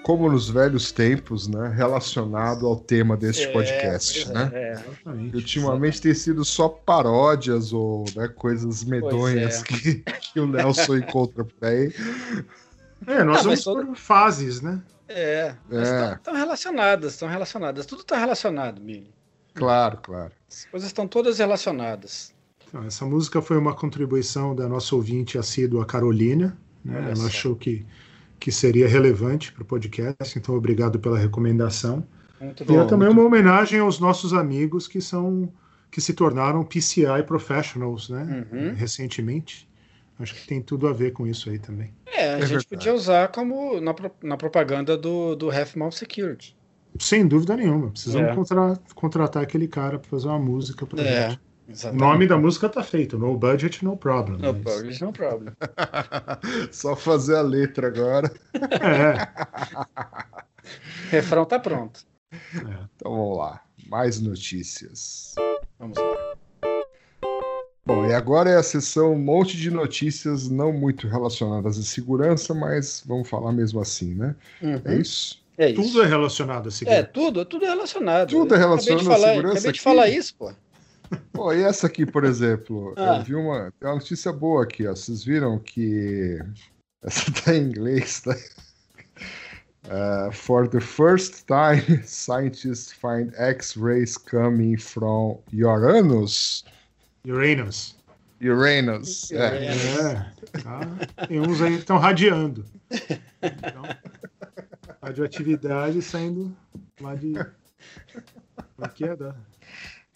B: como nos velhos tempos, né? Relacionado ao tema deste podcast,
D: pois
B: né?
D: É, é.
C: Exatamente.
B: Ultimamente tem sido só paródias ou né, coisas medonhas
D: é.
B: que, que o Nelson (laughs) encontra por aí.
C: É, nós
D: Ah,
C: vamos por fases, né?
D: É, mas
B: É.
D: estão relacionadas, estão relacionadas. Tudo está relacionado, Billy.
B: Claro, claro.
D: As coisas estão todas relacionadas.
C: Então, essa música foi uma contribuição da nossa ouvinte assídua Carolina. Né? Ela achou que, que seria relevante para o podcast, então obrigado pela recomendação.
D: Muito
C: E é também uma homenagem aos nossos amigos que são que se tornaram PCI professionals, né?
D: Uhum.
C: Recentemente. Acho que tem tudo a ver com isso aí também.
D: É, a
B: É
D: gente
B: verdade.
D: podia usar como na, na propaganda do, do Half Mouth Security.
C: Sem dúvida nenhuma. Precisamos
D: É.
C: contra- contratar aquele cara para fazer uma música pra
D: É,
C: gente. O
D: exatamente.
C: nome da música tá feito, No Budget, No Problem.
D: No
C: mas-
D: problem, no problem. (laughs)
B: Só fazer a letra agora.
C: É, (laughs)
D: Refrão tá pronto.
B: Então vamos lá. Mais notícias.
D: Vamos lá.
B: Bom, e agora é a sessão um monte de notícias não muito relacionadas à segurança, mas vamos falar mesmo assim, né?
D: Uhum.
B: É isso?
D: É isso.
C: tudo é relacionado a
D: É,
C: segurança.
D: tudo, tudo é relacionado.
B: Tudo é relacionado
D: acabei de
B: à
D: falar,
B: segurança
D: Acabei de
B: aqui?
D: falar isso, pô.
B: Pô, e essa aqui, por exemplo, (laughs)
D: Ah.
B: eu vi uma, tem uma notícia boa aqui, ó. Vocês viram que essa (laughs) tá em inglês, tá? Uh, for the first time, (laughs) scientists find X-rays coming from Uranus.
C: Uranus.
B: Uranus. É.
C: É, tá. Tem uns aí que estão radiando. Então, radioatividade saindo lá de. Que é? Da,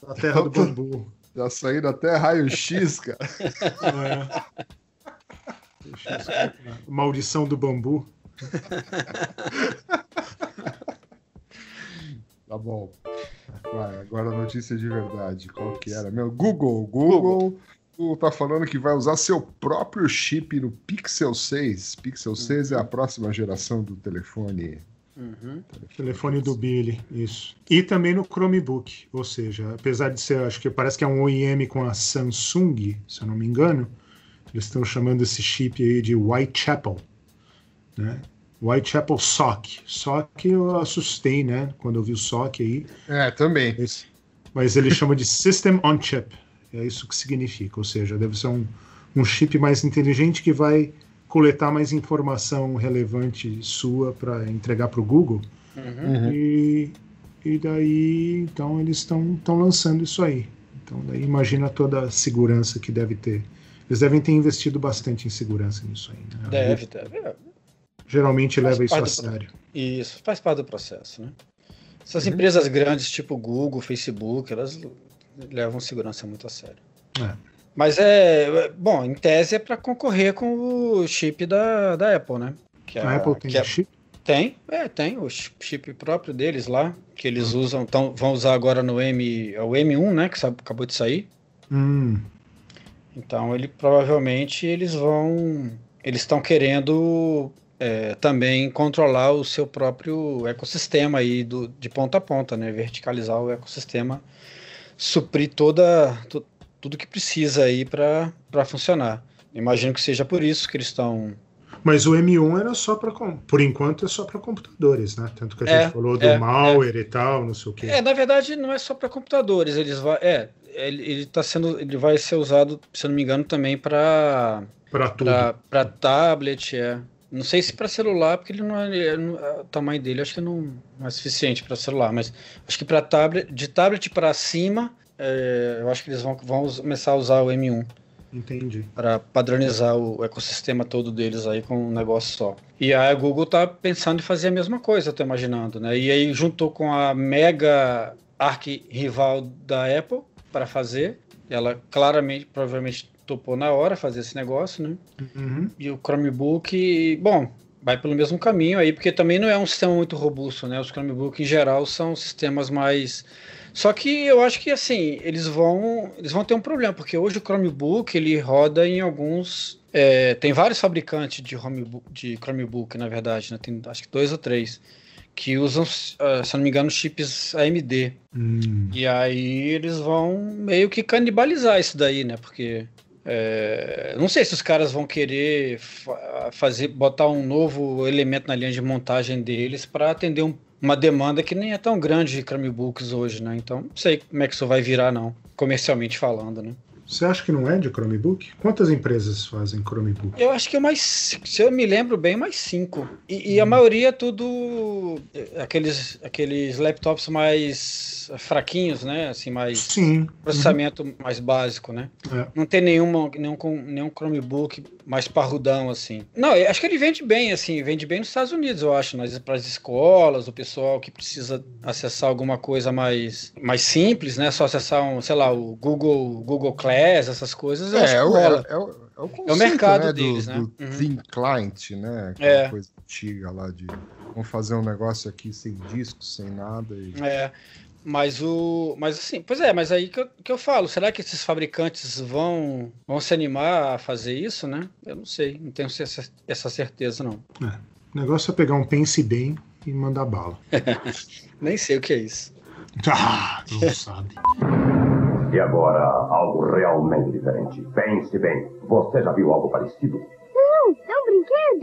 C: da terra do bambu. (laughs)
B: Já saindo até raio-x, cara.
C: É. (laughs) Maldição do bambu. (laughs)
B: Tá bom. Vai, agora a notícia de verdade. Qual que era? Meu, Google. Google, Google tá falando que vai usar seu próprio chip no Pixel 6. Pixel 6 é a próxima geração do telefone.
D: Uhum.
C: Telefone do Billy, isso. E também no Chromebook, ou seja, apesar de ser, acho que parece que é um OEM com a Samsung, se eu não me engano, eles estão chamando esse chip aí de Whitechapel, né? Whitechapel SOC. SOC eu assustei, né? Quando eu vi o SOC aí.
B: É, também.
C: Mas, mas ele chama de System on Chip. É isso que significa. Ou seja, deve ser um, um chip mais inteligente que vai coletar mais informação relevante sua para entregar para o Google.
D: Uhum.
C: E, e daí, então, eles estão lançando isso aí. Então, daí imagina toda a segurança que deve ter. Eles devem ter investido bastante em segurança nisso aí. Né?
D: Deve, deve. É,
C: Geralmente
D: Faz
C: leva isso a sério.
D: Isso, faz parte do processo, né? Essas
C: Uhum.
D: empresas grandes, tipo Google, Facebook, elas levam segurança muito a sério.
C: É.
D: Mas é, é- bom, em tese é para concorrer com o chip da, da Apple, né? Que
C: A Apple tem
D: que é-
C: chip?
D: Tem, é, tem o chi- chip próprio deles lá, que eles usam, tão, vão usar agora no M, é o M1, né, que sa- acabou de sair.
C: Hum,
D: Então ele provavelmente eles vão, eles estão querendo é, também controlar o seu próprio ecossistema aí do, de ponta a ponta, né, verticalizar o ecossistema, suprir toda tudo que precisa aí para funcionar. Imagino que seja por isso que eles estão
C: Mas o M1 era só para. Por enquanto é só para computadores, né? Tanto que a
D: É,
C: gente falou do
D: é,
C: malware e tal, não sei o quê.
D: É, na verdade não é só para computadores, eles vai, é, ele, ele tá sendo, ele vai ser usado, se eu não me engano, também para
C: Para tudo.
D: para tablet, é. Não sei se para celular, porque ele não é, ele não- o tamanho dele acho que não, não é suficiente para celular, mas acho que para tablet, de tablet para cima, é, eu acho que eles vão, vão começar a usar o M1
C: Entendi.
D: para padronizar o ecossistema todo deles aí com um negócio só. E a Google tá pensando em fazer a mesma coisa, eu tô imaginando, né? E aí juntou com a mega arqui-rival da Apple para fazer. Ela claramente, provavelmente topou na hora fazer esse negócio, né?
C: Uhum.
D: E o Chromebook, bom, vai pelo mesmo caminho aí, porque também não é um sistema muito robusto, né? Os Chromebook em geral são sistemas mais só que eu acho que assim, eles vão, eles vão ter um problema, porque hoje o Chromebook ele roda em alguns. é, tem vários fabricantes de Chromebook, de Chromebook, na verdade, né? Tem acho que dois ou três, que usam, ah, se eu não me engano, chips AMD.
C: Hum.
D: E aí eles vão meio que canibalizar isso daí, né? Porque é, não sei se os caras vão querer fa- fazer, botar um novo elemento na linha de montagem deles para atender um- uma demanda que nem é tão grande de Chromebooks hoje, né? Então não sei como é que isso vai virar, não, comercialmente falando, né?
C: Você acha que não é de Chromebook? Quantas empresas fazem Chromebook?
D: Eu acho que é mais, se eu me lembro bem, mais cinco. E, e a maioria é tudo é, aqueles, aqueles laptops mais fraquinhos, né? Assim, mais
C: Sim.
D: processamento mais básico, né?
C: É.
D: Não tem nenhuma, nenhum, nenhum Chromebook mais parrudão, assim. Não, eu acho que ele vende bem, assim, vende bem nos Estados Unidos, eu acho, para as escolas, o pessoal que precisa acessar alguma coisa mais, mais simples, né? Só acessar, um, sei lá, o Google, Google Class, essas coisas,
B: É, é,
D: que
B: o, é, é o, é o conceito,
D: mercado
B: né,
D: deles,
B: do,
D: né?
B: do
D: Uhum.
B: Thin Client, né? Aquela
D: É.
B: coisa antiga lá de vamos fazer um negócio aqui sem disco, sem nada. E...
D: É, mas o. Mas assim, pois é, mas aí que eu, que eu falo, será que esses fabricantes vão, vão se animar a fazer isso, né? Eu não sei, não tenho essa, essa certeza, não.
C: O negócio é pegar um pense bem e mandar bala. (laughs)
D: Nem sei o que é isso. (laughs)
C: Ah, não sabe.
H: E agora, algo realmente diferente. Pense bem, você já viu algo parecido?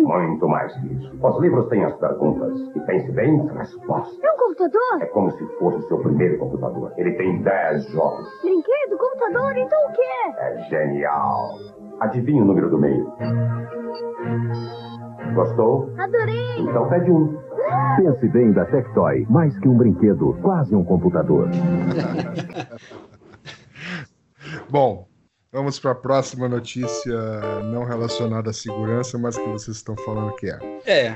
H: Muito mais que isso. Os livros têm as perguntas e pense bem, respostas.
I: É um computador.
H: É como se fosse seu primeiro computador. Ele tem 10 jogos.
I: Brinquedo, computador, então o que é?
H: É genial. Adivinha o número do meio? Gostou?
I: Adorei.
H: Então pede um.
J: Pense bem da Tectoy, mais que um brinquedo, quase um computador. (laughs)
B: Bom, vamos para a próxima notícia não relacionada à segurança, mas que vocês estão falando que é.
D: É.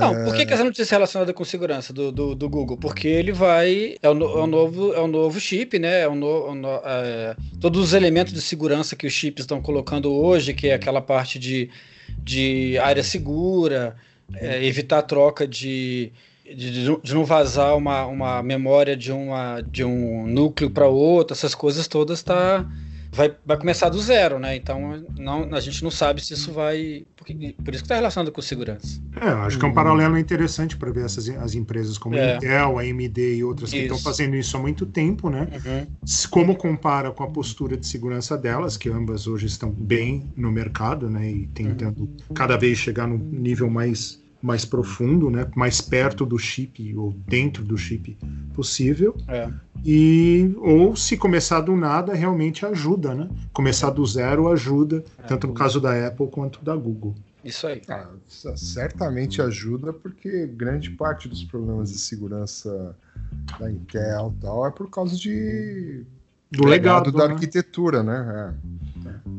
D: Não, por que, que essa notícia é relacionada com segurança do, do, do Google? Porque ele vai. É o, no- é o novo, é o novo chip, né? É o no, é no- é, todos os elementos de segurança que os chips estão colocando hoje, que é aquela parte de, de área segura, é, evitar a troca de. De, de não vazar uma, uma memória de, uma, de um núcleo para outro, essas coisas todas tá, vai, vai começar do zero, né? Então não, a gente não sabe se isso vai. Porque, por isso que está relacionado com segurança.
C: É, eu acho que é um paralelo interessante para ver essas as empresas como
D: É.
C: a Intel, a AMD e outras que
D: Isso.
C: estão fazendo isso há muito tempo, né?
D: Uhum.
C: Como compara com a postura de segurança delas, que ambas hoje estão bem no mercado, né? E tentando
D: Uhum.
C: cada vez chegar num nível mais, mais profundo, né? Mais perto do chip ou dentro do chip possível.
D: É.
C: E, ou se começar do nada, realmente ajuda, né? Começar do zero ajuda, tanto no caso da Apple quanto da Google.
D: Isso aí.
B: Ah, certamente ajuda, porque grande parte dos problemas de segurança da Intel e tal é por causa de
C: Do legado,
B: da
C: né?
B: arquitetura, né? É.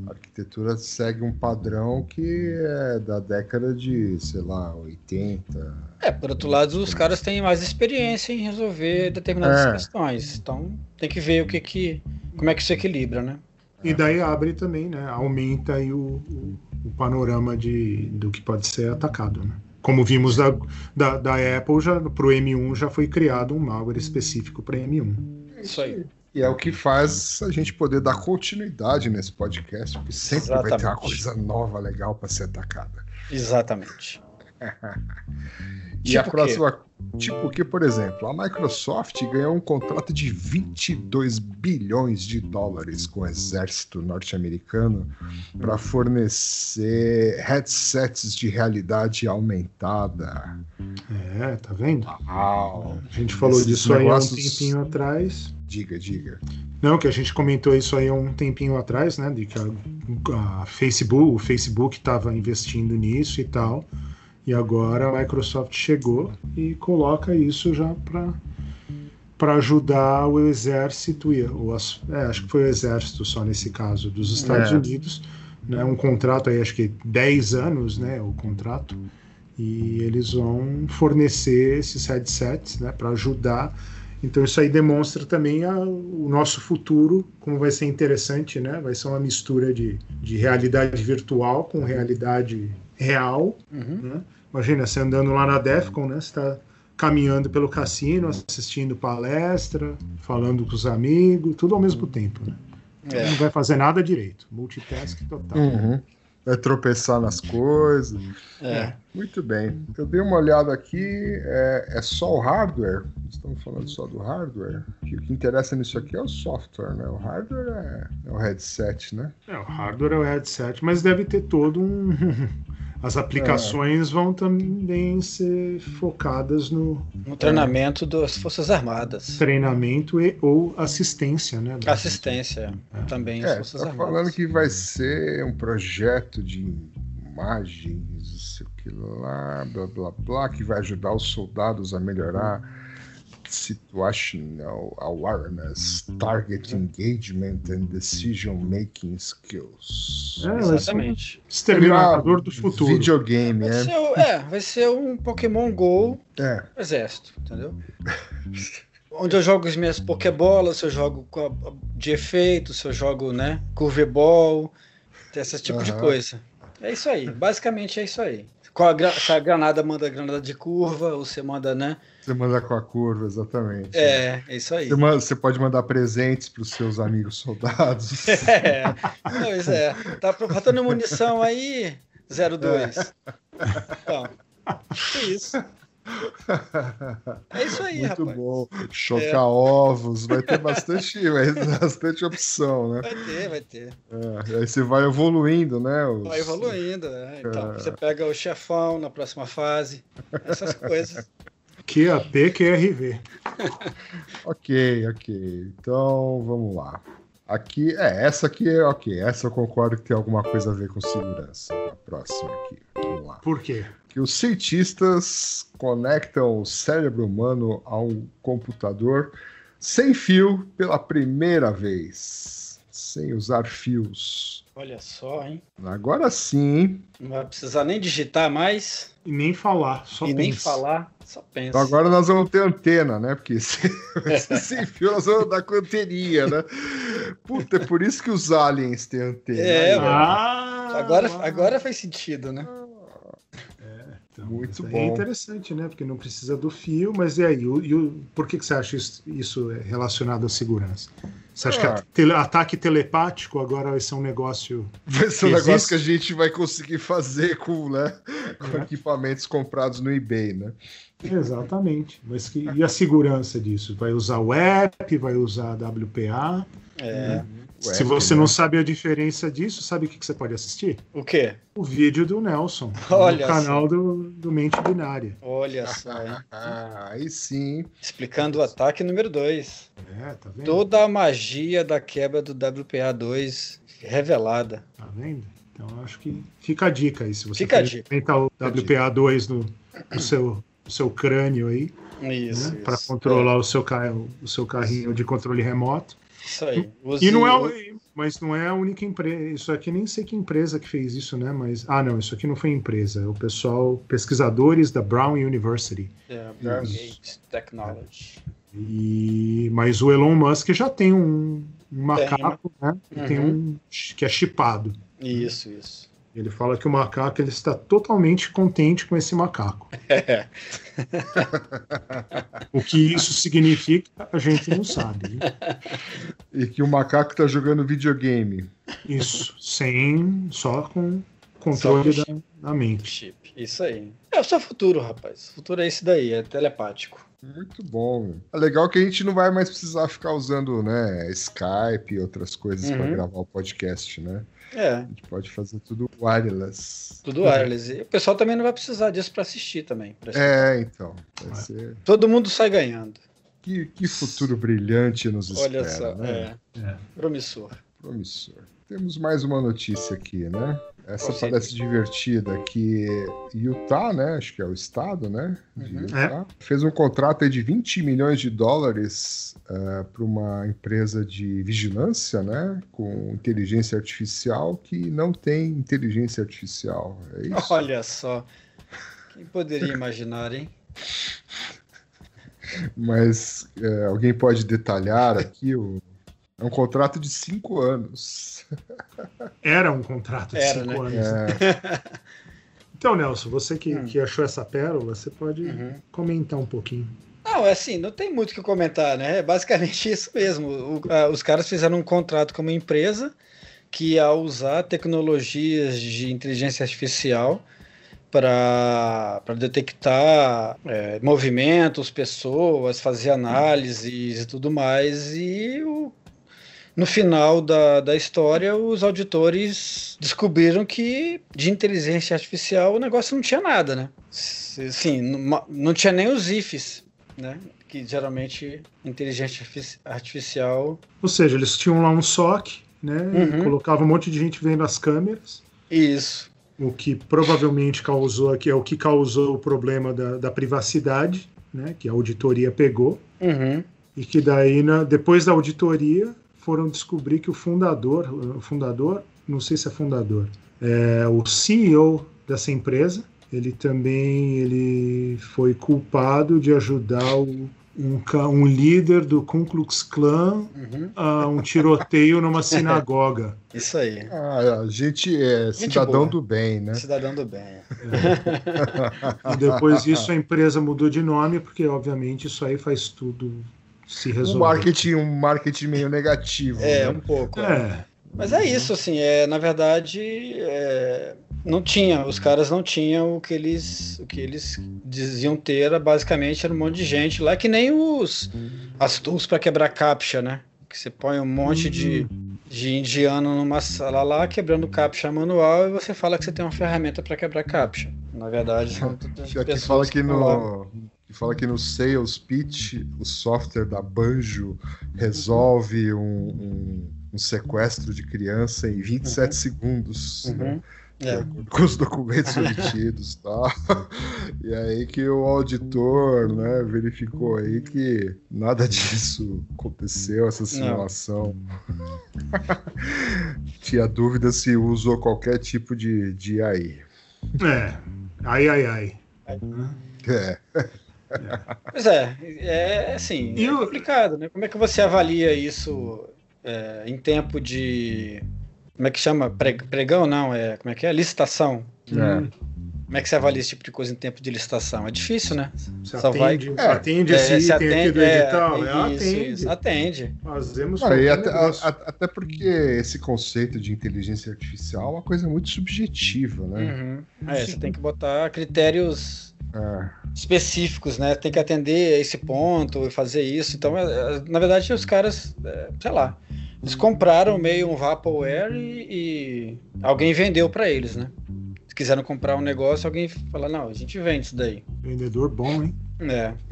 B: A arquitetura segue um padrão que é da década de, sei lá, 80.
D: É, por outro lado, os caras têm mais experiência em resolver determinadas
B: É.
D: questões. Então, tem que ver o que que, como é que se equilibra, né?
C: E daí abre também, né? Aumenta aí o, o, o panorama de, do que pode ser atacado, né? Como vimos da, da, da Apple, já, pro M1 já foi criado um malware específico para M1.
D: Isso aí.
B: E é o que faz a gente poder dar continuidade nesse podcast, porque sempre vai ter uma
D: Exatamente.
B: coisa nova, legal para ser atacada.
D: Exatamente. (laughs)
B: E
D: Tipo
B: a
D: quê?
B: próxima. Tipo que, por exemplo, a Microsoft ganhou um contrato de 22 bilhões de dólares com o exército norte-americano para fornecer headsets de realidade aumentada.
C: É, tá vendo?
B: Uau.
C: A gente falou
B: Esses
C: disso aí há um
B: negócios-
C: tempinho atrás.
B: Diga, diga.
C: Não, que a gente comentou isso aí há um tempinho atrás, né? De que a, a Facebook, o Facebook estava investindo nisso e tal. E agora a Microsoft chegou e coloca isso já para para ajudar o exército e o, as- é, acho que foi o exército só nesse caso dos Estados
B: É.
C: Unidos, né? Um contrato aí acho que 10 anos, né? O contrato e eles vão fornecer esses headsets, né? Para ajudar então isso aí demonstra também a- o nosso futuro, como vai ser interessante, né? Vai ser uma mistura de, de realidade virtual com realidade real.
D: Uhum.
C: Né? Imagina, você andando lá na Defcon, né? Você está caminhando pelo cassino, assistindo palestra, falando com os amigos, tudo ao mesmo tempo, né?
D: É.
C: Não vai fazer nada direito. Multitask total.
B: Uhum. Vai tropeçar nas coisas.
D: É.
B: Muito bem. Eu dei uma olhada aqui, é, é só o hardware. Estamos falando só do hardware. Que o que interessa nisso aqui é o software, né? O hardware é, é o headset, né?
C: É, o hardware é o headset, mas deve ter todo um. (laughs) As aplicações vão também ser focadas no
D: No treinamento das Forças Armadas.
C: treinamento e ou assistência, né?
D: Assistência também às
B: É,
D: Forças
B: tá
D: Armadas.
B: falando que vai ser um projeto de imagens, não sei o que lá, blá blá blá, que vai ajudar os soldados a melhorar situational awareness, target engagement and decision making skills.
C: É,
D: Exatamente.
C: exterminador do futuro.
B: Videogame,
D: Vai
B: é.
D: ser, o- é, vai ser um Pokémon GO
B: É.
D: exército, entendeu? (laughs) Onde eu jogo as minhas Pokébolas, se eu jogo com de efeito, se eu jogo, né, curveball, esse tipo de coisa. É isso aí, basicamente é isso aí. Qual a gra- se a granada manda granada de curva, ou você manda, né?
B: Você manda com a curva, exatamente.
D: É, é isso aí.
B: Você, manda- você pode mandar presentes para os seus amigos soldados. (laughs)
D: É, pois é. Tá faltando munição aí, 02. Então, é isso. É isso aí,
B: Muito
D: rapaz.
B: bom. Chocar
D: É.
B: ovos, vai ter bastante, vai ter bastante opção, né?
D: Vai ter, vai ter.
B: É, aí você vai evoluindo, né? os-
D: Vai evoluindo, né? Então,
B: É.
D: você pega o chefão na próxima fase, essas coisas.
C: QAP, QRV. (laughs)
B: Ok, ok. Então vamos lá. Aqui, é, essa aqui é ok. Essa eu concordo que tem alguma coisa a ver com segurança. A próxima aqui. Vamos lá.
C: Por quê?
B: Que os cientistas conectam o cérebro humano a um computador sem fio pela primeira vez. Sem usar fios.
D: Olha só, hein?
B: Agora sim, hein?
D: Não vai precisar nem digitar mais
C: E nem falar, só
D: e nem
C: pensa.
D: falar, só pensa.
B: Então agora nós vamos ter antena, né? Porque se, (laughs) se sem fio nós vamos dar com anteninha, né? Puta, é por isso que os aliens têm antena.
D: É,
B: ó.
C: Ah,
D: Agora, agora faz sentido, né?
C: Então,
B: Muito bom.
C: É interessante, né? Porque não precisa do fio, mas e aí? O, e o- por que, que você acha isso, isso é relacionado à segurança? Você acha que
B: Ah.
C: a tele- ataque telepático agora vai ser um negócio.
B: Vai ser um
C: que
B: negócio que a gente vai conseguir fazer com, né, com
C: É.
B: equipamentos comprados no eBay, né?
C: Exatamente. Mas que, e a segurança disso? Vai usar o app, vai usar a WPA?
D: É.
B: O
C: Se você
B: né?
C: não sabe a diferença disso, sabe o que, que você pode assistir?
D: O quê?
C: O vídeo do Nelson, (laughs)
D: Olha
C: no canal do, do Mente Binária.
D: Olha (laughs) só, hein?
B: Ah, aí sim.
D: Explicando o ataque número 2.
C: É, tá vendo?
D: Toda a magia da quebra do WPA2 revelada.
C: Tá vendo? Então eu acho que fica a dica aí. Se você
D: Fica a
C: quer
D: dica.
C: implementar o
B: Fica a
C: WPA2 no, no seu, no seu crânio aí,
D: Isso.
C: né, para controlar o, seu carro, o seu carrinho de controle remoto.
D: Isso aí.
C: E não é, mas não é a única empresa. Isso aqui nem sei que empresa que fez isso, né? Mas ah, não, isso aqui não foi empresa. É o pessoal pesquisadores da Brown University.
D: É, Brown Gate Technology.
C: E mas o Elon Musk já tem um, um macaco, né? que Tem
D: Uhum.
C: um que é chipado.
D: Isso, isso.
C: Ele fala que o macaco ele está totalmente contente com esse macaco.
D: É.
C: O que isso significa, a gente não sabe. né?
B: E que o macaco tá jogando videogame.
C: Isso, sem só com controle
D: Só
C: da, da mente.
D: Chip. Isso aí. É o seu futuro, rapaz. O futuro é esse daí, é telepático.
B: Muito bom. É legal que a gente não vai mais precisar ficar usando, né, Skype e outras coisas para
D: Uhum.
B: gravar o podcast, né?
D: É,
B: A gente pode fazer tudo wireless.
D: tudo wireless. E o pessoal também não vai precisar disso para assistir também. pra assistir.
B: É, então. Vai ser...
D: Todo mundo sai ganhando.
B: que, que futuro brilhante nos
D: Olha
B: espera,
D: só,
B: né?
D: é. Promissor.
B: Promissor. Temos mais uma notícia aqui, né? Essa parece divertida, que Utah, né? Acho que é o estado, né? De
D: Uhum.
B: Utah, fez um contrato de 20 milhões de dólares para uma empresa de vigilância, né? Com inteligência artificial que não tem inteligência artificial. É isso? (laughs)
D: Olha só. Quem poderia imaginar, hein?
B: Mas é, alguém pode detalhar aqui o. É um contrato de cinco anos.
C: Era um contrato de
D: Era,
C: cinco
D: né?
C: anos.
B: É, (laughs)
C: Então, Nelson, você que,
D: Hum.
C: que achou essa pérola, você pode
D: Uhum.
C: comentar um pouquinho.
D: Não, é assim, não tem muito o que comentar, né? É basicamente (laughs) isso mesmo. O- a- os caras fizeram um contrato com uma empresa que ia usar tecnologias de inteligência artificial para detectar é, movimentos, pessoas, fazer análises e tudo mais. E o- no final da, da história, os auditores descobriram que de inteligência artificial o negócio não tinha nada, né? Sim, não, não tinha nem os IFs, né? Que geralmente inteligência artifici- artificial.
C: Ou seja, eles tinham lá um SOC, né? e
D: Uhum.
C: Colocava um monte de gente vendo as câmeras.
D: Isso.
C: O que provavelmente causou aqui é o que causou o problema da, da privacidade, né? Que a auditoria pegou.
D: Uhum.
C: E que daí, na- depois da auditoria, foram descobrir que o fundador, o fundador, não sei se é fundador, é o CEO dessa empresa, ele também ele foi culpado de ajudar o- um, um líder do Ku Klux Klan
D: Uhum.
C: a um tiroteio numa (laughs) sinagoga.
D: Isso aí.
B: Ah, a gente é
D: Gente
B: cidadão
D: boa.
B: do bem, né?
D: Cidadão do bem.
C: E depois disso a empresa mudou de nome, porque obviamente isso aí faz tudo se
B: Um
C: resolver.
B: marketing, um marketing meio negativo.
D: É,
B: né?
D: um pouco. é.
C: É,
D: Mas é isso, assim, é, na verdade, é, não tinha, os caras não tinham o que eles, o que eles diziam ter, era, basicamente era um monte de gente lá, que nem os as tools para quebrar captcha, né? Que você põe um monte de, de indiano numa sala lá, quebrando captcha manual, e você fala que você tem uma ferramenta para quebrar captcha. Na verdade, (laughs) são
B: que
D: pessoas
B: fala que
D: estão lá.
B: Que fala que no sales pitch o software da Banjo resolve um, um- um sequestro de criança em 27 segundos. né?
D: Uhum.
B: De
D: É.
B: com os documentos obtidos e tal. (laughs) E aí que o auditor né, verificou aí que nada disso aconteceu, essa simulação. (laughs) Tinha dúvida se usou qualquer tipo de, de AI.
C: é. Ai, ai, ai.
B: É. (laughs) (laughs)
D: Pois é, é assim,
C: E
D: é
C: o-
D: complicado, né? Como é que você avalia isso é, em tempo de. Como é que chama? Pre- Pregão, não, é. Como é que é? Licitação.
B: É.
C: Hum.
D: Como é que você avalia esse tipo de coisa em tempo de licitação? É difícil, né?
C: Você
D: Só vai-
C: atende,
B: É,
C: atende esse
D: É,
C: item
D: se
C: aqui
D: atende,
C: do
D: é,
C: edital? É,
D: isso,
C: atende.
D: isso, atende.
C: Fazemos
B: Ah, e até, a- até porque esse conceito de inteligência artificial é uma coisa muito subjetiva, né?
D: Uhum. É, você tem que botar critérios
B: É.
D: específicos, né? Tem que atender a esse ponto e fazer isso. Então, é, é, na verdade, os caras, é, sei lá, eles compraram meio um Vaporware e, e alguém vendeu para eles, né? Se quiseram comprar um negócio, alguém fala, não, a gente vende isso daí.
C: Vendedor bom, hein?
D: É. (laughs)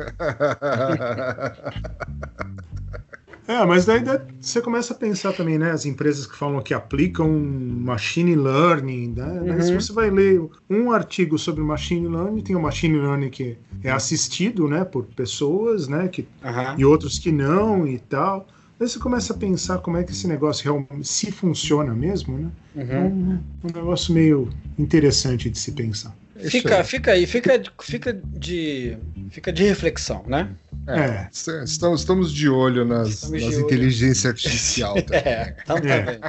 C: É, mas daí, daí você começa a pensar também, né? As empresas que falam que aplicam machine learning, né? Mas se
D: Uhum.
C: você vai ler um artigo sobre machine learning, tem o machine learning que é assistido, né, por pessoas, né, que,
D: Aham.
C: e outros que não e tal. Aí você começa a pensar como é que esse negócio realmente se funciona mesmo, né? É
D: Uhum.
C: um, um negócio meio interessante de se pensar.
D: Fica,
B: aí.
D: fica aí, fica, fica de, fica de reflexão, né?
C: É.
B: É, Estamos, estamos de olho nas,
D: Estamos de
B: nas
D: olho.
B: inteligência artificial. (laughs) também.
D: É, então tá
C: É.
D: bem.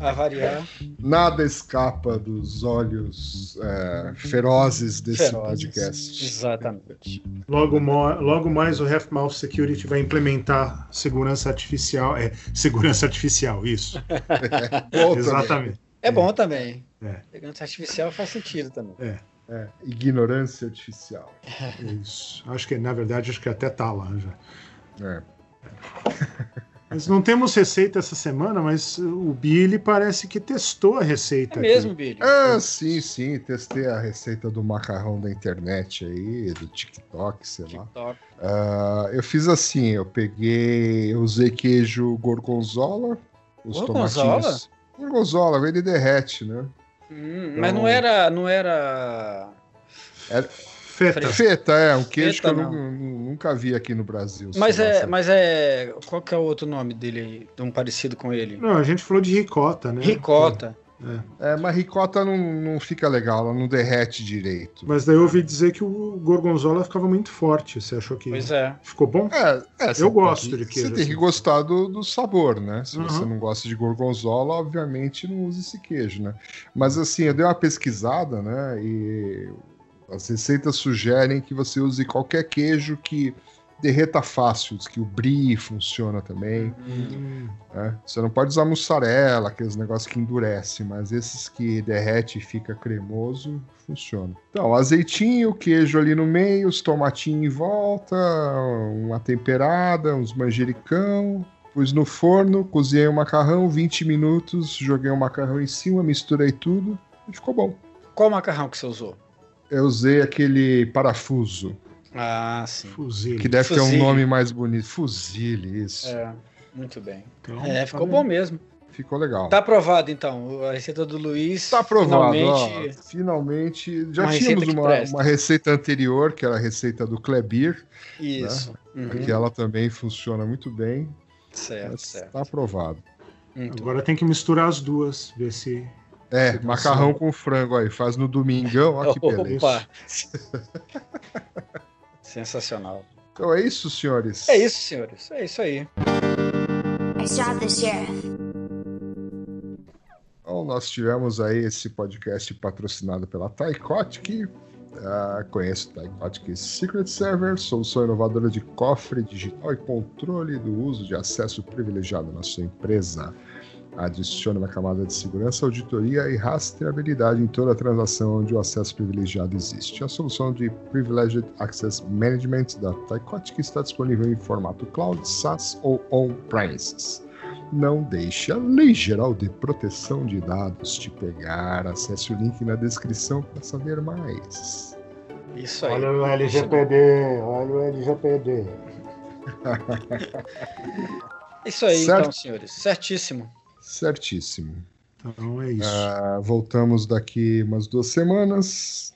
D: A variar.
B: Nada escapa dos olhos é, ferozes desse
D: Ferozes.
B: podcast.
D: Exatamente.
C: Logo, logo mais o Half-Mouth Security vai implementar segurança artificial. É, segurança artificial, isso. (laughs)
B: Bom também.
C: Exatamente.
D: É bom também.
C: É.
D: Inteligência artificial faz sentido também.
B: É, ignorância artificial. (laughs)
C: Isso. Acho que, na verdade, acho que até tá lá já.
B: É. (laughs)
C: Mas não temos receita essa semana, mas o Billy parece que testou a receita.
D: É mesmo,
C: aqui.
D: Billy?
B: Ah, sim, sim. Testei a receita do macarrão da internet aí, do TikTok, sei lá.
D: TikTok.
B: Ah, eu fiz assim, eu peguei, eu usei queijo gorgonzola, os
D: Gorgonzola?
B: tomatinhos. Gorgonzola, ele derrete, né?
D: Hum,
B: Então-
D: Mas não era. Não era.
C: Feta.
B: Feta, é, um queijo
D: Feta,
B: que eu
D: não.
B: nu- nu- nunca vi aqui no Brasil.
D: Mas é, mas é. Qual que é o outro nome dele aí? De um parecido com ele?
C: Não, a gente falou de ricota, né?
D: Ricota.
B: É, mas ricota não, não fica legal, ela não derrete direito.
C: Mas daí eu ouvi dizer que o gorgonzola ficava muito forte. Você achou que
D: Pois é.
C: ficou bom?
B: É, é, você
C: Eu gosto
B: que-
C: de queijo,
B: Você tem que
C: assim.
B: gostar do, do sabor, né? Se você
C: Uhum.
B: não gosta de gorgonzola, obviamente não use esse queijo, né? Mas assim, eu dei uma pesquisada, né? E as receitas sugerem que você use qualquer queijo que derreta fácil, diz que o brie funciona também.
C: Hum,
B: né? Você não pode usar mussarela, aqueles negócios que endurece, mas esses que derrete e fica cremoso, funciona. Então, azeitinho, queijo ali no meio, os tomatinhos em volta, uma temperada, uns manjericão. Pus no forno, cozinhei o macarrão, 20 minutos, joguei o macarrão em cima, misturei tudo e ficou bom.
D: Qual macarrão que você usou?
B: Eu usei aquele parafuso,
D: Ah, sim.
C: fuzil.
B: que deve ter um
D: Fuzile.
B: nome mais bonito. Fuzile, isso.
D: É, muito bem.
C: Então,
D: É, ficou
C: tá
D: bom mesmo.
B: Ficou legal.
D: Tá aprovado, então. A receita do Luiz.
B: Tá aprovado,
D: Finalmente.
B: ó. Finalmente. Já
D: Uma
B: tínhamos
D: receita
B: uma, uma receita anterior, que era a receita do Klebir,
D: Isso. Uhum.
B: que ela também funciona muito bem.
D: Certo,
B: mas
D: certo.
B: Tá aprovado.
D: Muito
C: Agora tem que misturar as duas, ver se.
B: É,
C: Fica
B: macarrão com frango aí. Faz no domingão, ó que (laughs) beleza. (laughs) (laughs)
D: Sensacional.
B: Então é isso, senhores.
D: É isso, senhores. É isso aí.
I: I shot the sheriff.
B: Então, nós tivemos aí esse podcast patrocinado pela Tycotic. Ah, conheço o Tycotic Secret Server, solução inovadora de cofre digital e controle do uso de acesso privilegiado na sua empresa. Adicione uma camada de segurança, auditoria e rastreabilidade em toda transação onde o acesso privilegiado existe. A solução de Privileged Access Management da Tycotic está disponível em formato cloud, SaaS ou on-premises. Não deixe a lei geral de proteção de dados te pegar. Acesse o link na descrição para saber mais.
D: Isso aí.
C: Olha o LGPD, olha o LGPD.
D: Isso aí,
B: Certo.
D: então, senhores. Certíssimo.
B: Certíssimo.
C: Então é isso.
B: Ah, voltamos daqui umas duas semanas.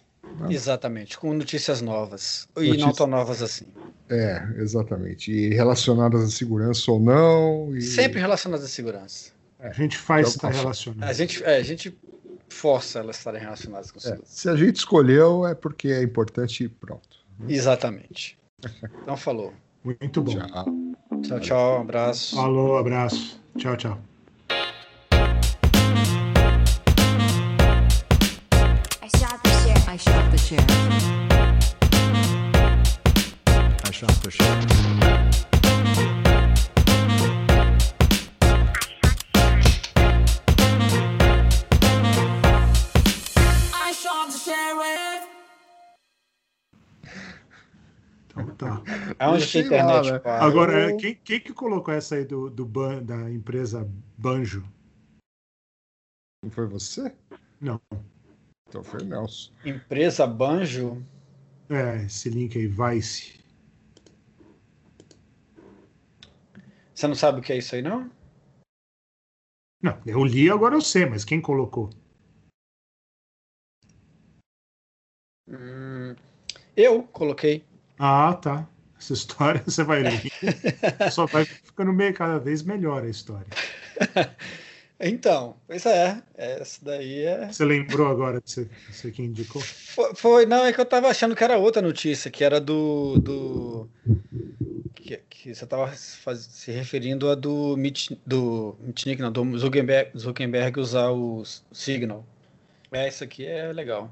D: Exatamente. Com notícias novas. E não tão novas assim.
B: É, exatamente. E relacionadas à segurança ou não. E...
D: Sempre relacionadas à segurança.
C: a gente faz
B: então,
C: estar relacionado.
D: A gente, é, a gente força elas a estarem relacionadas com
B: É,
D: segurança.
B: se a gente escolheu, é porque é importante e pronto.
D: Exatamente. Então falou.
C: Muito bom.
B: Tchau.
D: Tchau, tchau. Um abraço.
C: Falou, abraço. Tchau, tchau.
I: I shot the sheriff.
K: I
G: the sheriff.
C: Então tá.
D: Aonde que a
B: Sei lá,
D: internet
B: né?
D: para?
C: Agora,
B: Eu-
C: quem, quem que colocou essa aí do, do ban, da empresa Banjo?
B: Não foi você?
C: Não.
B: Então foi o Nelson.
D: Empresa Banjo?
C: É, esse link aí, Vice.
D: Você não sabe o que é isso aí, não?
C: Não, eu li, agora eu sei, mas quem colocou?
D: Hum, eu coloquei.
C: Ah, tá. Essa história (laughs) você vai ler. (laughs) Só vai ficando meio cada vez melhor a história. (laughs)
D: Então, pois é. Essa daí é.
C: Você lembrou agora que você, você que indicou?
D: Foi, foi- não, é que eu tava achando que era outra notícia, que era do. do que, que você tava faz- se referindo a do Mitch, do Mitnick, não, do Zuckerberg, Zuckerberg usar o Signal. É, isso aqui é legal.